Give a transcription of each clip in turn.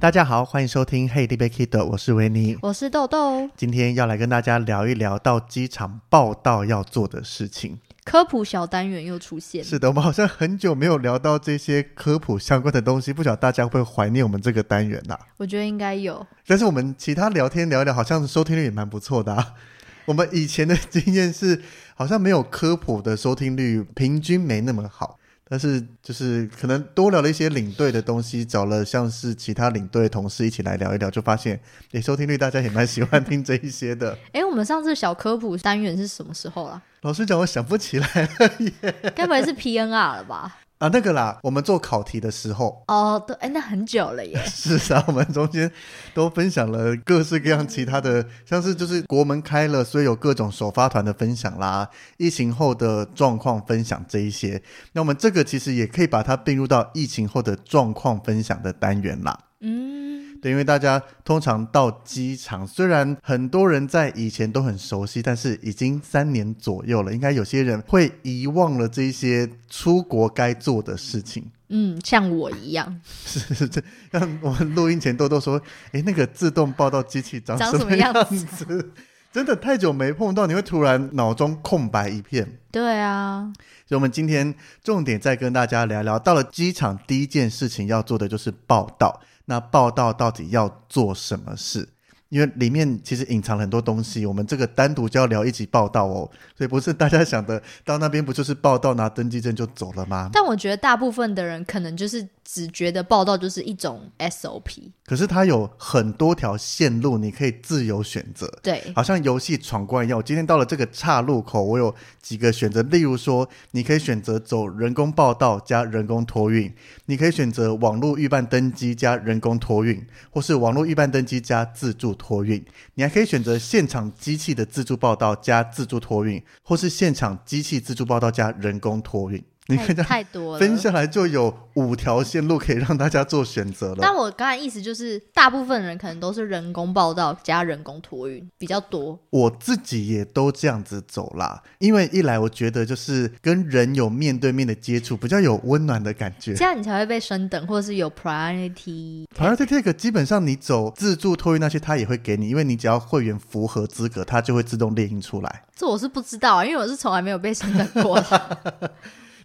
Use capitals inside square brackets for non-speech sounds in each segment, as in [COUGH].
大家好，欢迎收听《Hey, 你别 Kido》，我是维尼，我是豆豆。今天要来跟大家聊一聊到机场报道要做的事情。科普小单元又出现，是的，我们好像很久没有聊到这些科普相关的东西，不晓得大家会不会怀念我们这个单元呐、啊？我觉得应该有。但是我们其他聊天聊一聊，好像收听率也蛮不错的啊。[LAUGHS] 我们以前的经验是，好像没有科普的收听率平均没那么好。但是就是可能多聊了一些领队的东西，找了像是其他领队同事一起来聊一聊，就发现，诶，收听率大家也蛮喜欢听这一些的。[LAUGHS] 哎，我们上次小科普单元是什么时候啊？老实讲，我想不起来了耶。该不会是 PNR 了吧？啊，那个啦，我们做考题的时候哦，对，哎，那很久了耶。[LAUGHS] 是啊，我们中间都分享了各式各样其他的，像是就是国门开了，所以有各种首发团的分享啦，疫情后的状况分享这一些。那我们这个其实也可以把它并入到疫情后的状况分享的单元啦。嗯。对，因为大家通常到机场，虽然很多人在以前都很熟悉，但是已经三年左右了，应该有些人会遗忘了这些出国该做的事情。嗯，像我一样。[LAUGHS] 是是是，像我们录音前豆豆说：“诶，那个自动报到机器长什么样子？” [LAUGHS] 真的太久没碰到，你会突然脑中空白一片。对啊，所以我们今天重点再跟大家聊聊，到了机场第一件事情要做的就是报到。那报道到底要做什么事？因为里面其实隐藏了很多东西，我们这个单独就要聊一集报道哦，所以不是大家想的到那边不就是报道拿登记证就走了吗？但我觉得大部分的人可能就是。只觉得报道就是一种 SOP，可是它有很多条线路，你可以自由选择。对，好像游戏闯关一样。我今天到了这个岔路口，我有几个选择，例如说，你可以选择走人工报道加人工托运，你可以选择网络预办登机加人工托运，或是网络预办登机加自助托运。你还可以选择现场机器的自助报道加自助托运，或是现场机器自助报道加人工托运。你看太多了，分下来就有五条线路可以让大家做选择了。但我刚才意思就是，大部分人可能都是人工报到加人工托运比较多。我自己也都这样子走啦，因为一来我觉得就是跟人有面对面的接触，比较有温暖的感觉，这样你才会被升等，或者是有 priority。priority take 基本上你走自助托运那些，他也会给你，因为你只要会员符合资格，它就会自动列印出来。这我是不知道啊，因为我是从来没有被升等过的。[LAUGHS]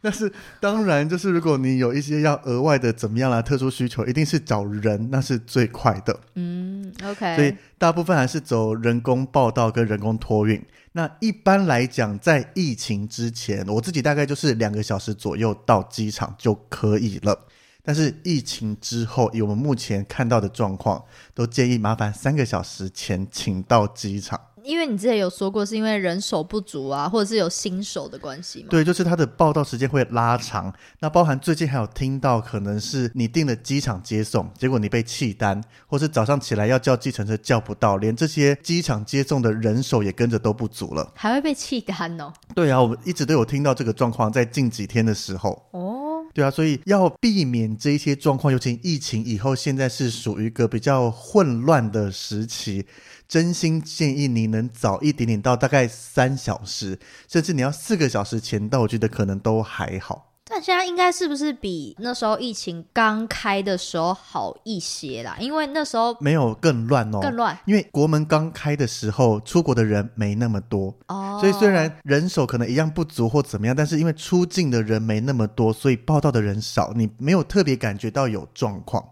[LAUGHS] 但是当然，就是如果你有一些要额外的怎么样啦，特殊需求，一定是找人，那是最快的。嗯，OK。所以大部分还是走人工报到跟人工托运。那一般来讲，在疫情之前，我自己大概就是两个小时左右到机场就可以了。但是疫情之后，以我们目前看到的状况，都建议麻烦三个小时前请到机场。因为你之前有说过，是因为人手不足啊，或者是有新手的关系吗？对，就是他的报道时间会拉长。那包含最近还有听到，可能是你订了机场接送，结果你被弃单，或是早上起来要叫计程车叫不到，连这些机场接送的人手也跟着都不足了，还会被弃单哦。对啊，我们一直都有听到这个状况，在近几天的时候。哦，对啊，所以要避免这一些状况，尤其疫情以后，现在是属于一个比较混乱的时期。真心建议你能早一点点到，大概三小时，甚至你要四个小时前到，我觉得可能都还好。但现在应该是不是比那时候疫情刚开的时候好一些啦？因为那时候没有更乱哦，更乱。因为国门刚开的时候，出国的人没那么多哦，所以虽然人手可能一样不足或怎么样，但是因为出境的人没那么多，所以报道的人少，你没有特别感觉到有状况。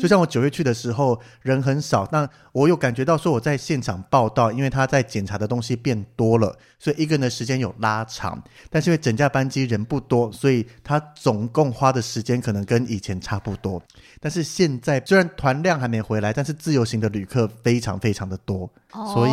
就像我九月去的时候，人很少，但我有感觉到说我在现场报道，因为他在检查的东西变多了，所以一个人的时间有拉长。但是因为整架班机人不多，所以他总共花的时间可能跟以前差不多。但是现在虽然团量还没回来，但是自由行的旅客非常非常的多，所以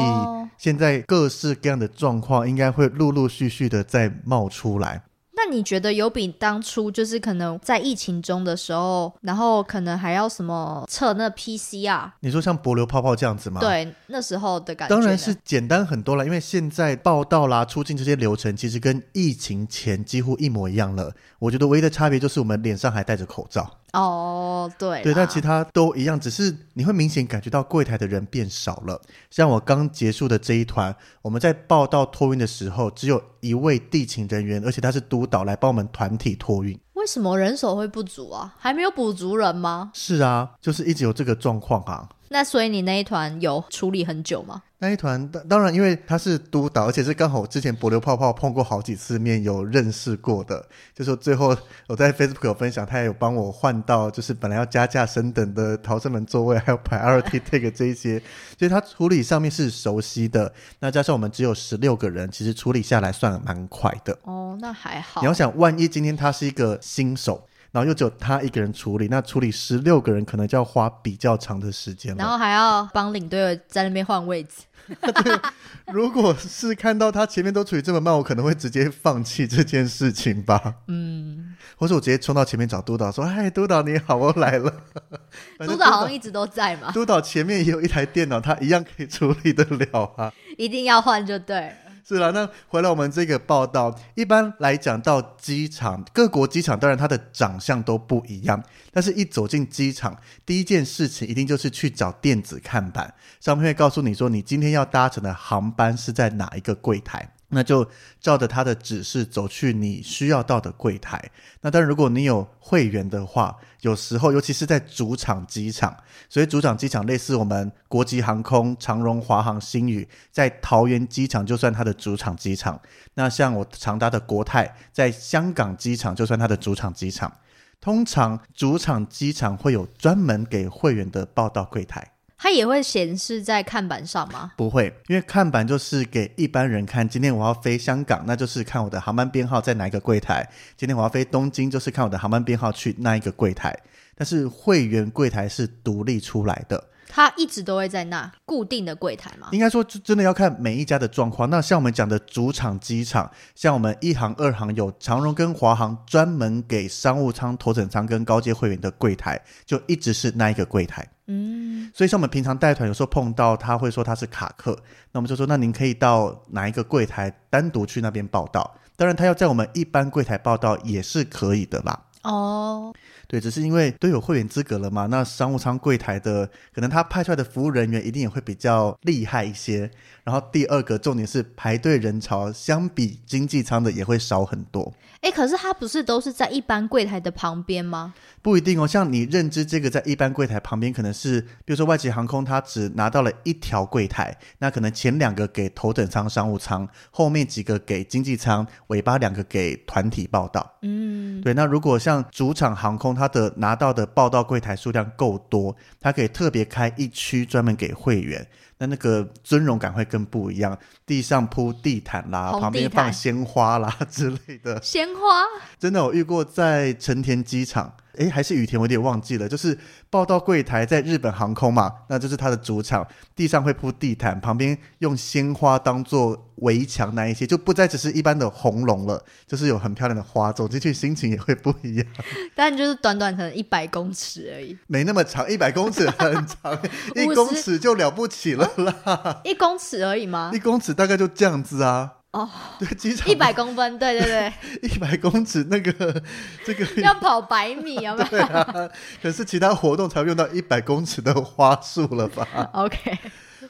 现在各式各样的状况应该会陆陆续续的再冒出来。那你觉得有比当初就是可能在疫情中的时候，然后可能还要什么测那 PCR？你说像薄流泡泡这样子吗？对，那时候的感觉当然是简单很多了，因为现在报道啦、出境这些流程其实跟疫情前几乎一模一样了。我觉得唯一的差别就是我们脸上还戴着口罩。哦，对，对，但其他都一样，只是你会明显感觉到柜台的人变少了。像我刚结束的这一团，我们在报到托运的时候，只有一位地勤人员，而且他是督导来帮我们团体托运。为什么人手会不足啊？还没有补足人吗？是啊，就是一直有这个状况啊。那所以你那一团有处理很久吗？那一团当当然，因为他是督导，而且是刚好我之前帛琉泡泡碰过好几次面，有认识过的。就说最后我在 Facebook 有分享，他也有帮我换到，就是本来要加价升等的逃生门座位，还有 Priority [LAUGHS] Tag 这一些，所以他处理上面是熟悉的。那加上我们只有十六个人，其实处理下来算蛮快的。哦，那还好。你要想，万一今天他是一个新手。然后又只有他一个人处理，那处理十六个人可能就要花比较长的时间了。然后还要帮领队在那边换位置。[LAUGHS] 对，如果是看到他前面都处理这么慢，我可能会直接放弃这件事情吧。嗯，或者我直接冲到前面找督导说：“嗨，督导你好，我来了。[LAUGHS] ”督导好像一直都在嘛。督导前面也有一台电脑，他一样可以处理得了啊。[LAUGHS] 一定要换就对。是啦，那回来我们这个报道，一般来讲到机场，各国机场当然它的长相都不一样，但是一走进机场，第一件事情一定就是去找电子看板，上面会告诉你说你今天要搭乘的航班是在哪一个柜台。那就照着他的指示走去你需要到的柜台。那当然，如果你有会员的话，有时候尤其是在主场机场，所以主场机场类似我们国际航空、长荣、华航、星宇，在桃园机场就算它的主场机场。那像我常搭的国泰，在香港机场就算它的主场机场。通常主场机场会有专门给会员的报到柜台。它也会显示在看板上吗？不会，因为看板就是给一般人看。今天我要飞香港，那就是看我的航班编号在哪一个柜台。今天我要飞东京，就是看我的航班编号去那一个柜台。但是会员柜台是独立出来的。它一直都会在那固定的柜台吗？应该说，真的要看每一家的状况。那像我们讲的主场机场，像我们一航、二航有长荣跟华航专门给商务舱、头等舱跟高阶会员的柜台，就一直是那一个柜台。嗯，所以像我们平常带团，有时候碰到他会说他是卡客，那我们就说，那您可以到哪一个柜台单独去那边报道。当然，他要在我们一般柜台报道也是可以的啦。哦。对，只是因为都有会员资格了嘛，那商务舱柜台的可能他派出来的服务人员一定也会比较厉害一些。然后第二个重点是排队人潮相比经济舱的也会少很多。哎，可是它不是都是在一般柜台的旁边吗？不一定哦，像你认知这个在一般柜台旁边，可能是比如说外籍航空，它只拿到了一条柜台，那可能前两个给头等舱商务舱，后面几个给经济舱，尾巴两个给团体报道。嗯，对。那如果像主场航空，它的拿到的报道柜台数量够多，它可以特别开一区专门给会员。那那个尊荣感会更不一样，地上铺地毯啦，旁边放鲜花啦之类的。鲜花？真的，我遇过在成田机场。诶，还是雨田，我有点忘记了。就是报到柜台在日本航空嘛，那就是它的主场，地上会铺地毯，旁边用鲜花当做围墙那一些，就不再只是一般的红龙了，就是有很漂亮的花，走进去心情也会不一样。[LAUGHS] 但就是短短可能一百公尺而已，没那么长，一百公尺很长，[LAUGHS] 一公尺就了不起了啦。哦，一公尺而已吗？[LAUGHS] 一公尺大概就这样子啊。哦，对，机场一百公分，对对对，[LAUGHS] 一百公尺那个这个 [LAUGHS] 要跑百米，[LAUGHS] 有没有？啊，可是其他活动才会用到一百公尺的花束了吧？OK，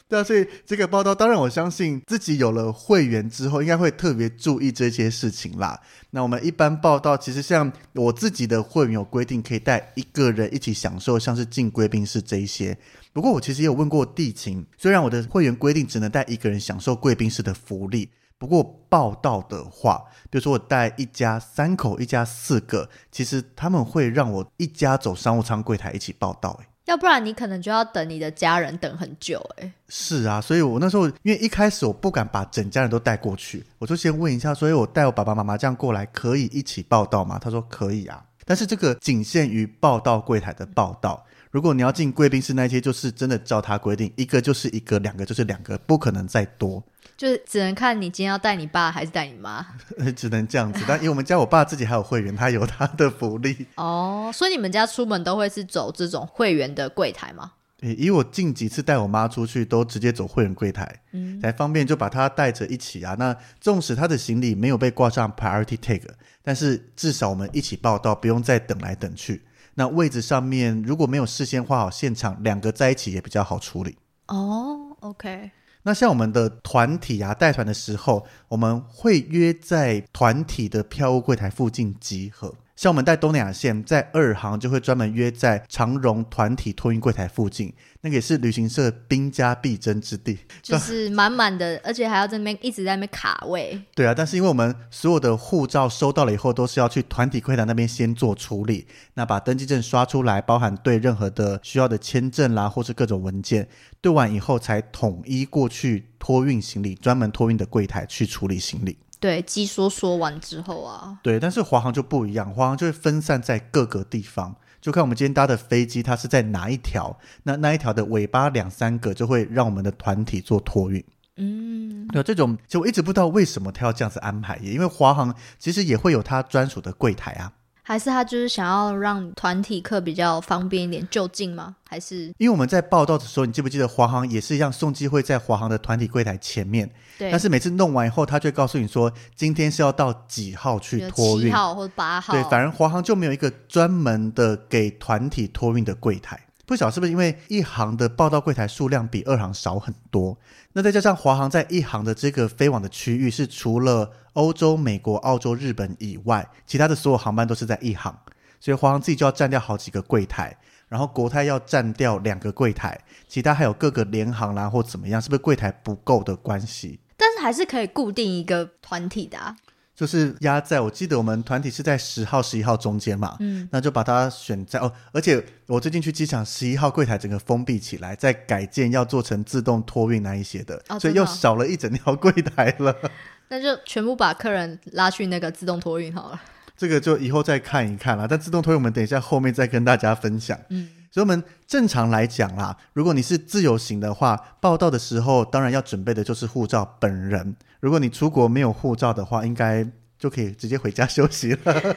对啊，所以这个报道，当然我相信自己有了会员之后，应该会特别注意这些事情啦。那我们一般报道，其实像我自己的会员有规定，可以带一个人一起享受，像是进贵宾室这一些。不过我其实也有问过地勤，虽然我的会员规定只能带一个人享受贵宾室的福利，不过报道的话，比如说我带一家三口，一家四个，其实他们会让我一家走商务舱柜台一起报道，欸。要不然你可能就要等你的家人等很久哎。是啊，所以我那时候因为一开始我不敢把整家人都带过去，我就先问一下，所以我带我爸爸妈妈这样过来可以一起报道吗？他说可以啊，但是这个仅限于报到柜台的报道。如果你要进贵宾室那些，就是真的照他规定，一个就是一个，两个就是两个，不可能再多。就是只能看你今天要带你爸还是带你妈，[LAUGHS] 只能这样子。但因为我们家我爸自己还有会员，他有他的福利。哦，所以你们家出门都会是走这种会员的柜台吗？以我近几次带我妈出去，都直接走会员柜台，嗯，才方便就把她带着一起啊。那纵使她的行李没有被挂上 priority tag，但是至少我们一起报到，不用再等来等去。那位置上面如果没有事先画好现场，两个在一起也比较好处理。哦，OK。那像我们的团体啊，带团的时候，我们会约在团体的票务柜台附近集合。像我们带东南亚线，在二航就会专门约在长荣团体托运柜台附近，那个也是旅行社兵家必争之地，[LAUGHS] 就是满满的，而且还要在那边一直在那边卡位。对啊，但是因为我们所有的护照收到了以后，都是要去团体柜台那边先做处理，那把登记证刷出来，包含对任何的需要的签证啦，或是各种文件，对完以后才统一过去托运行李，专门托运的柜台去处理行李。对，机说说完之后啊，对，但是华航就不一样，华航就会分散在各个地方，就看我们今天搭的飞机它是在哪一条，那那一条的尾巴两三个就会让我们的团体做托运。嗯，对，这种就我一直不知道为什么他要这样子安排，也因为华航其实也会有它专属的柜台啊。还是他就是想要让团体客比较方便一点就近吗？还是因为我们在报道的时候，你记不记得华航也是一样，送机会在华航的团体柜台前面。对。但是每次弄完以后，他就告诉你说，今天是要到几号去托运，七号或者八号。对，反而华航就没有一个专门的给团体托运的柜台。不晓是不是因为一航的报到柜台数量比二航少很多？那再加上华航在一航的这个飞往的区域是除了欧洲、美国、澳洲、日本以外，其他的所有航班都是在一航，所以华航自己就要占掉好几个柜台，然后国泰要占掉两个柜台，其他还有各个联航啦或怎么样，是不是柜台不够的关系？但是还是可以固定一个团体的啊。就是压在我记得我们团体是在十号、十一号中间嘛，嗯，那就把它选在哦。而且我最近去机场，十一号柜台整个封闭起来，在改建要做成自动托运那一些的，哦、所以又少了一整条柜台了。[LAUGHS] 那就全部把客人拉去那个自动托运好了。这个就以后再看一看啦。但自动托运我们等一下后面再跟大家分享。嗯，所以我们正常来讲啦，如果你是自由行的话，报到的时候当然要准备的就是护照本人。如果你出国没有护照的话，应该就可以直接回家休息了。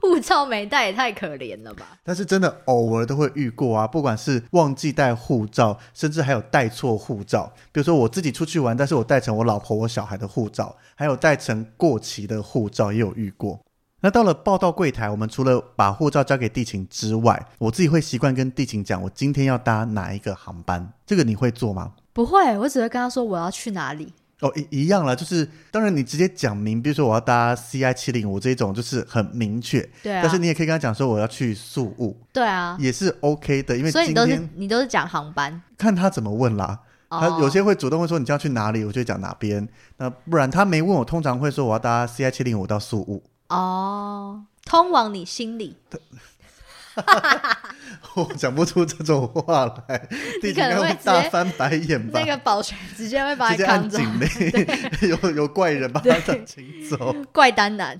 护照没带也太可怜了吧？但是真的偶尔都会遇过啊，不管是忘记带护照，甚至还有带错护照。比如说我自己出去玩，但是我带成我老婆我小孩的护照，还有带成过期的护照也有遇过。那到了报到柜台，我们除了把护照交给地勤之外，我自己会习惯跟地勤讲，我今天要搭哪一个航班。这个你会做吗？不会，我只会跟他说我要去哪里。哦，一一样了，就是当然你直接讲明，比如说我要搭 CI 七零五这种，就是很明确。对啊。但是你也可以跟他讲说我要去宿务。对啊。也是 OK 的，因为所以你都是你都是讲航班，看他怎么问啦。哦。他有些会主动会说你要去哪里，我就讲哪边。那不然他没问我，通常会说我要搭 CI 七零五到宿务。哦，通往你心里。[LAUGHS] 我讲不出这种话来，你可能会大翻白眼吧？那个保全直接会把你扛走，[LAUGHS] 有有怪人把他请走，怪单男。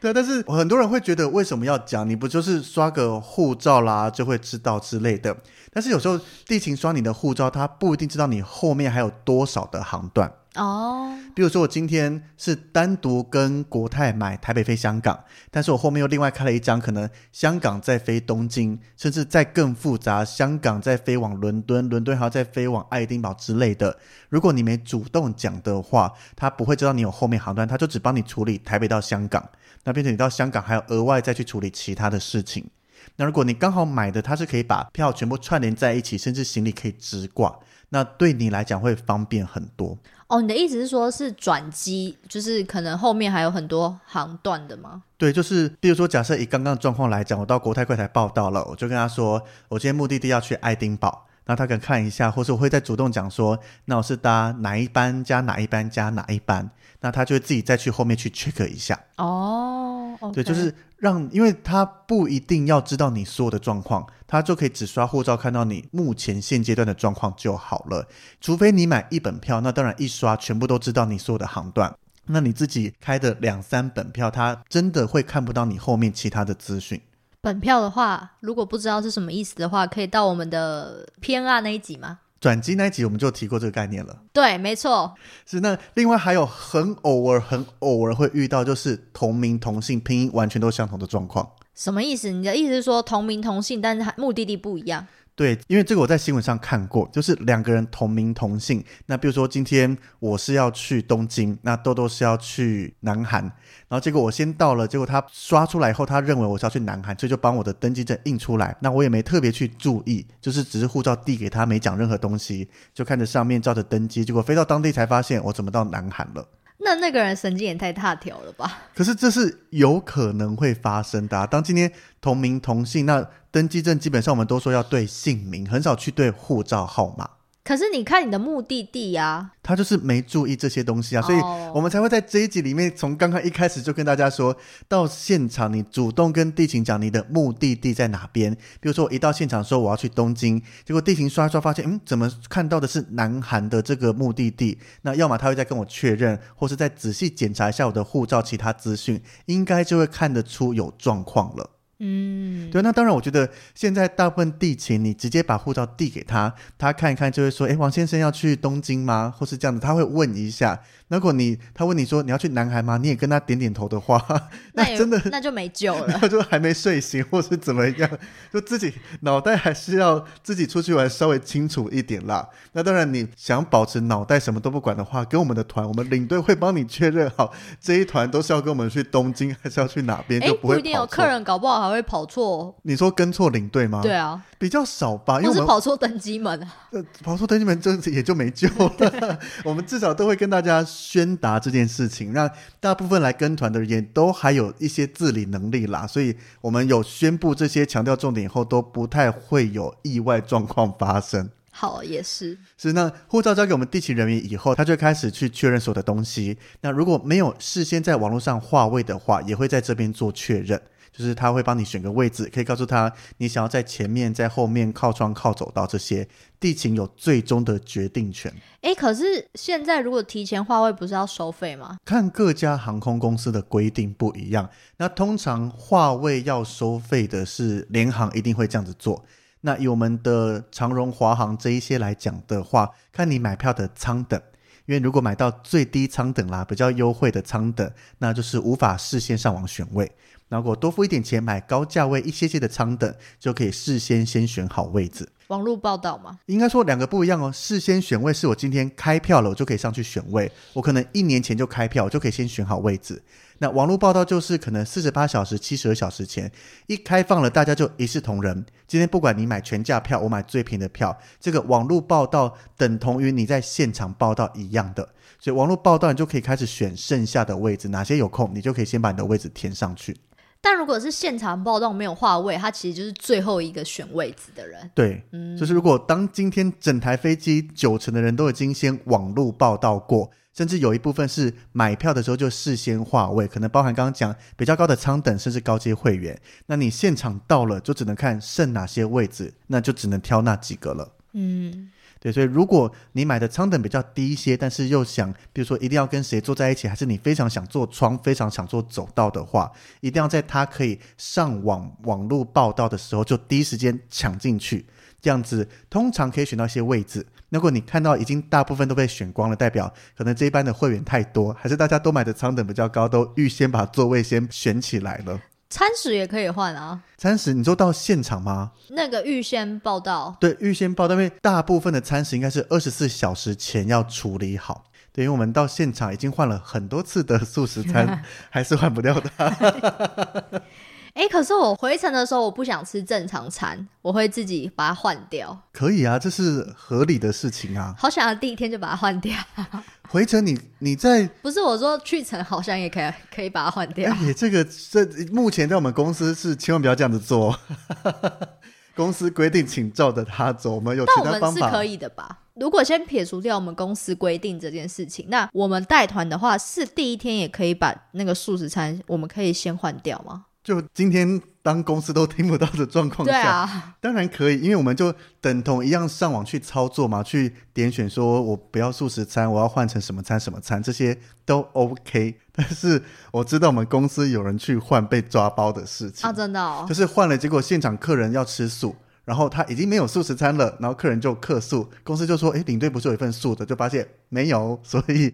对，但是很多人会觉得为什么要讲？你不就是刷个护照啦，就会知道之类的？但是有时候地勤刷你的护照，他不一定知道你后面还有多少的航段。哦，比如说我今天是单独跟国泰买台北飞香港，但是我后面又另外开了一张，可能香港再飞东京，甚至再更复杂，香港再飞往伦敦，伦敦还要再飞往爱丁堡之类的。如果你没主动讲的话，他不会知道你有后面航段，他就只帮你处理台北到香港，那变成你到香港还要额外再去处理其他的事情。那如果你刚好买的它是可以把票全部串联在一起，甚至行李可以直挂，那对你来讲会方便很多。哦，你的意思是说，是转机，就是可能后面还有很多航段的吗？对，就是比如说，假设以刚刚的状况来讲，我到国泰柜台报到了，我就跟他说，我今天目的地要去爱丁堡。那他可以看一下，或是我会再主动讲说，那我是搭哪一班加哪一班加哪一班，那他就会自己再去后面去 check 一下。哦，okay、对，就是让，因为他不一定要知道你所有的状况，他就可以只刷护照看到你目前现阶段的状况就好了。除非你买一本票，那当然一刷全部都知道你所有的航段。那你自己开的两三本票，他真的会看不到你后面其他的资讯。本票的话，如果不知道是什么意思的话，可以到我们的 PNR 那一集吗？转机那一集我们就提过这个概念了。对，没错。是那另外还有很偶尔、很偶尔会遇到，就是同名同姓、拼音完全都相同的状况。什么意思？你的意思是说同名同姓，但是目的地不一样？对，因为这个我在新闻上看过，就是两个人同名同姓。那比如说今天我是要去东京，那豆豆是要去南韩，然后结果我先到了，结果他刷出来以后，他认为我是要去南韩，所以就帮我的登机证印出来。那我也没特别去注意，就是只是护照递给他，没讲任何东西，就看着上面照着登机，结果飞到当地才发现我怎么到南韩了。那那个人神经也太大条了吧？可是这是有可能会发生的啊。当今天同名同姓，那登记证基本上我们都说要对姓名，很少去对护照号码。可是你看你的目的地呀、啊，他就是没注意这些东西啊，所以我们才会在这一集里面，从刚刚一开始就跟大家说，到现场你主动跟地勤讲你的目的地在哪边。比如说我一到现场说我要去东京，结果地勤刷刷发现，嗯，怎么看到的是南韩的这个目的地？那要么他会再跟我确认，或是再仔细检查一下我的护照其他资讯，应该就会看得出有状况了。嗯，对，那当然，我觉得现在大部分地勤，你直接把护照递给他，他看一看就会说，哎，王先生要去东京吗？或是这样子，他会问一下。如果你他问你说你要去南韩吗？你也跟他点点头的话，[LAUGHS] 那，那真的那就没救了。他就还没睡醒，或是怎么样，就自己脑袋还是要自己出去玩稍微清楚一点啦。那当然，你想保持脑袋什么都不管的话，跟我们的团，我们领队会帮你确认好这一团都是要跟我们去东京，还是要去哪边，就不会。不一定有客人搞不好还会跑错。你说跟错领队吗？对啊。比较少吧，因为我是跑错登机门啊。呃，跑错登机门，这也就没救了。[LAUGHS] 我们至少都会跟大家宣达这件事情，让大部分来跟团的人也都还有一些自理能力啦。所以，我们有宣布这些强调重点以后，都不太会有意外状况发生。好，也是。是那护照交给我们地勤人员以后，他就开始去确认所有的东西。那如果没有事先在网络上划位的话，也会在这边做确认。就是他会帮你选个位置，可以告诉他你想要在前面、在后面、靠窗、靠走道这些，地勤有最终的决定权。哎，可是现在如果提前划位，不是要收费吗？看各家航空公司的规定不一样。那通常划位要收费的是联航，一定会这样子做。那以我们的长荣、华航这一些来讲的话，看你买票的舱等，因为如果买到最低舱等啦，比较优惠的舱等，那就是无法事先上网选位。如果多付一点钱买高价位一些些的舱等，就可以事先先选好位置。网络报道吗？应该说两个不一样哦。事先选位是我今天开票了，我就可以上去选位。我可能一年前就开票，我就可以先选好位置。那网络报道就是可能四十八小时、七十二小时前一开放了，大家就一视同仁。今天不管你买全价票，我买最便宜的票，这个网络报道等同于你在现场报道一样的。所以网络报道你就可以开始选剩下的位置，哪些有空，你就可以先把你的位置填上去。但如果是现场报道没有话位，他其实就是最后一个选位置的人。对，嗯，就是如果当今天整台飞机九成的人都已经先网络报道过，甚至有一部分是买票的时候就事先话位，可能包含刚刚讲比较高的舱等，甚至高阶会员，那你现场到了就只能看剩哪些位置，那就只能挑那几个了。嗯。对，所以如果你买的舱等比较低一些，但是又想，比如说一定要跟谁坐在一起，还是你非常想坐窗，非常想坐走道的话，一定要在他可以上网网络报到的时候，就第一时间抢进去，这样子通常可以选到一些位置。如果你看到已经大部分都被选光了，代表可能这一班的会员太多，还是大家都买的舱等比较高，都预先把座位先选起来了。餐食也可以换啊！餐食，你说到现场吗？那个预先报到，对，预先报道，因为大部分的餐食应该是二十四小时前要处理好。对，因为我们到现场已经换了很多次的素食餐，[LAUGHS] 还是换不掉的。[LAUGHS] [LAUGHS] 哎，可是我回程的时候我不想吃正常餐，我会自己把它换掉。可以啊，这是合理的事情啊。好想要第一天就把它换掉。[LAUGHS] 回程你你在不是我说去程好像也可以可以把它换掉。哎，这个这目前在我们公司是千万不要这样子做。[LAUGHS] 公司规定，请照着它走。我们有其他方法。但我们是可以的吧？如果先撇除掉我们公司规定这件事情，那我们带团的话，是第一天也可以把那个素食餐，我们可以先换掉吗？就今天当公司都听不到的状况下，啊，当然可以，因为我们就等同一样上网去操作嘛，去点选说我不要素食餐，我要换成什么餐什么餐，这些都 OK。但是我知道我们公司有人去换被抓包的事情啊，真的哦，就是换了，结果现场客人要吃素。然后他已经没有素食餐了，然后客人就客诉，公司就说：“哎，领队不是有一份素的？”就发现没有，所以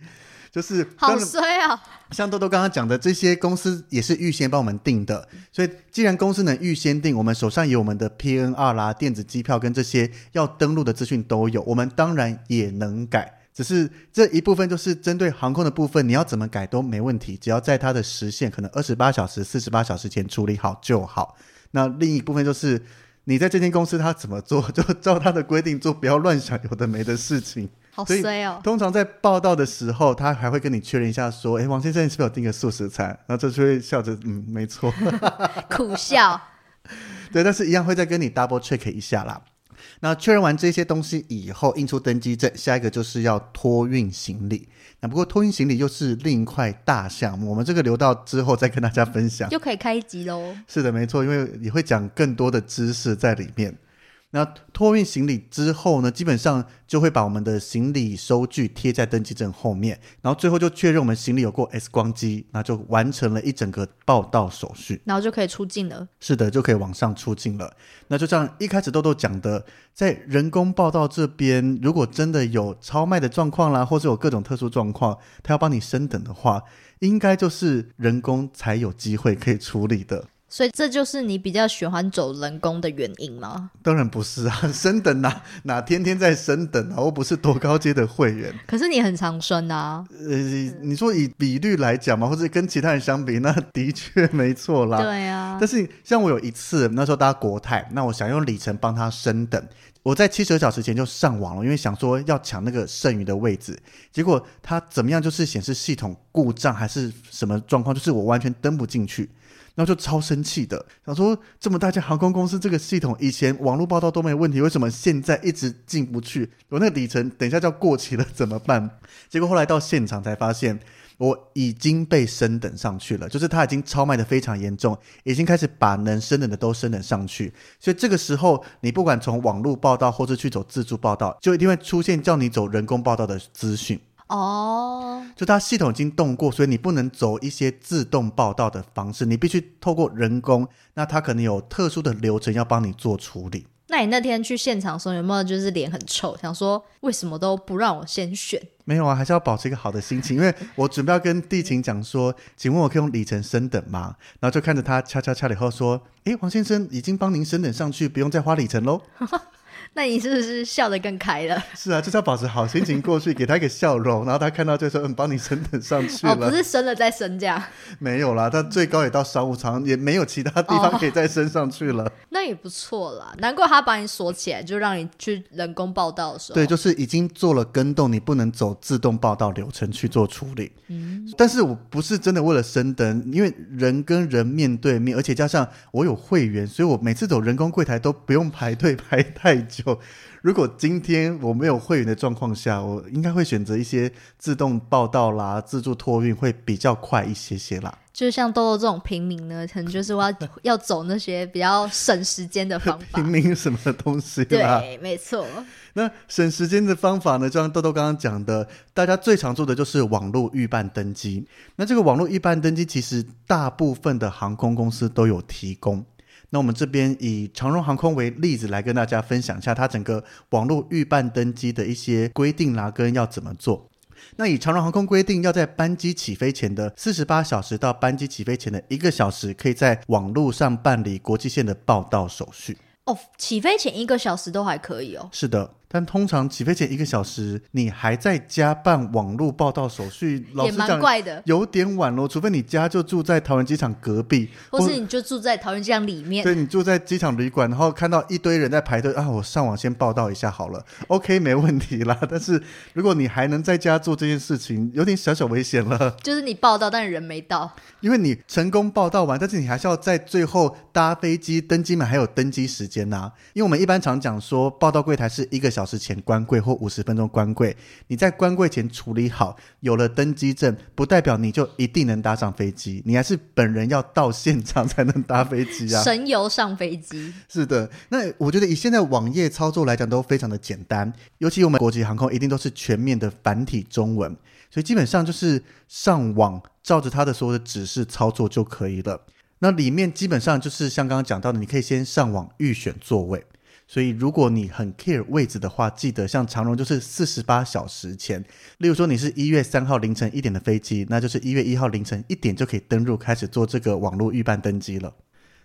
就是好衰啊！像豆豆刚刚讲的，这些公司也是预先帮我们定的，所以既然公司能预先定，我们手上有我们的 PNR 啦、电子机票跟这些要登录的资讯都有，我们当然也能改。只是这一部分就是针对航空的部分，你要怎么改都没问题，只要在它的时限可能二十八小时、四十八小时前处理好就好。那另一部分就是。你在这间公司，他怎么做 [LAUGHS] 就照他的规定做，不要乱想有的没的事情。好衰哦！通常在报道的时候，他还会跟你确认一下，说：“哎，王先生，你是不是有订个素食餐？”然后这就会笑着：“嗯，没错。[LAUGHS] ”苦笑。[LAUGHS] 对，但是一样会再跟你 double check 一下啦。那确认完这些东西以后，印出登机证，下一个就是要托运行李。那不过托运行李又是另一块大项目，我们这个留到之后再跟大家分享，就可以开一集喽。是的，没错，因为你会讲更多的知识在里面。那托运行李之后呢，基本上就会把我们的行李收据贴在登机证后面，然后最后就确认我们行李有过 X 光机，那就完成了一整个报到手续，然后就可以出境了。是的，就可以往上出境了。那就像一开始豆豆讲的，在人工报到这边，如果真的有超卖的状况啦，或是有各种特殊状况，他要帮你升等的话，应该就是人工才有机会可以处理的。所以这就是你比较喜欢走人工的原因吗？当然不是啊，[LAUGHS] 升等哪哪天天在升等啊，我不是多高阶的会员。可是你很常升啊。呃，你说以比率来讲嘛，或者跟其他人相比，那 [LAUGHS] 的确没错啦。对啊。但是像我有一次，那时候搭国泰，那我想用里程帮他升等，我在七十二小时前就上网了，因为想说要抢那个剩余的位置。结果他怎么样，就是显示系统故障还是什么状况，就是我完全登不进去。然后就超生气的，想说这么大家航空公司这个系统以前网络报到都没问题，为什么现在一直进不去？我那个里程等一下就要过期了，怎么办？[LAUGHS] 结果后来到现场才发现，我已经被升等上去了，就是他已经超卖的非常严重，已经开始把能升等的都升等上去。所以这个时候，你不管从网络报到或是去走自助报到，就一定会出现叫你走人工报到的资讯。哦，就它系统已经动过，所以你不能走一些自动报道的方式，你必须透过人工。那它可能有特殊的流程要帮你做处理。那你那天去现场的时候有没有就是脸很臭，想说为什么都不让我先选？没有啊，还是要保持一个好的心情，因为我准备要跟地勤讲说，请问我可以用里程升等吗？然后就看着他敲敲敲了以后说，诶，黄先生已经帮您升等上去，不用再花里程喽。那你是不是笑得更开了？[LAUGHS] 是啊，就是要保持好心情过去，给他一个笑容，然后他看到就说：“嗯，帮你升等上去了。”哦，不是升了再升这样？[LAUGHS] 没有啦，他最高也到商务舱，也没有其他地方可以再升上去了。哦，[LAUGHS] 那也不错啦，难怪他把你锁起来，就让你去人工报道的时候。对，就是已经做了更动，你不能走自动报道流程去做处理。嗯，但是我不是真的为了升等，因为人跟人面对面，而且加上我有会员，所以我每次走人工柜台都不用排队排太久。[LAUGHS] 如果今天我没有会员的状况下，我应该会选择一些自动报到啦、自助托运，会比较快一些些啦。就像豆豆这种平民呢，可能就是我要 [LAUGHS] 要走那些比较省时间的方法。平民什么东西？对，没错。那省时间的方法呢？就像豆豆刚刚讲的，大家最常做的就是网络预办登机。那这个网络预办登机，其实大部分的航空公司都有提供。那我们这边以长荣航空为例子来跟大家分享一下，它整个网络预办登机的一些规定啦，跟要怎么做。那以长荣航空规定，要在班机起飞前的四十八小时到班机起飞前的一个小时，可以在网络上办理国际线的报到手续。哦，起飞前一个小时都还可以哦。是的。但通常起飞前一个小时，你还在家办网络报到手续，老实讲，也蛮怪的，有点晚咯。除非你家就住在桃园机场隔壁，或是你就住在桃园机场里面。对，你住在机场旅馆，然后看到一堆人在排队啊，我上网先报到一下好了，OK，没问题啦。[LAUGHS] 但是如果你还能在家做这件事情，有点小小危险了。就是你报到，但是人没到，因为你成功报到完，但是你还是要在最后搭飞机登机门还有登机时间呐、啊。因为我们一般常讲说，报到柜台是一个小时前关柜。或五十分钟关柜，你在关柜前处理好，有了登机证，不代表你就一定能搭上飞机，你还是本人要到现场才能搭飞机啊！神游上飞机。[LAUGHS] 是的，那我觉得以现在网页操作来讲都非常的简单，尤其我们国际航空一定都是全面的繁体中文，所以基本上就是上网照着它的所有的指示操作就可以了。那里面基本上就是像刚刚讲到的，你可以先上网预选座位。所以，如果你很 care 位置的话，记得像长荣就是四十八小时前，例如说你是一月三号凌晨一点的飞机，那就是一月一号凌晨一点就可以登入开始做这个网络预办登机了。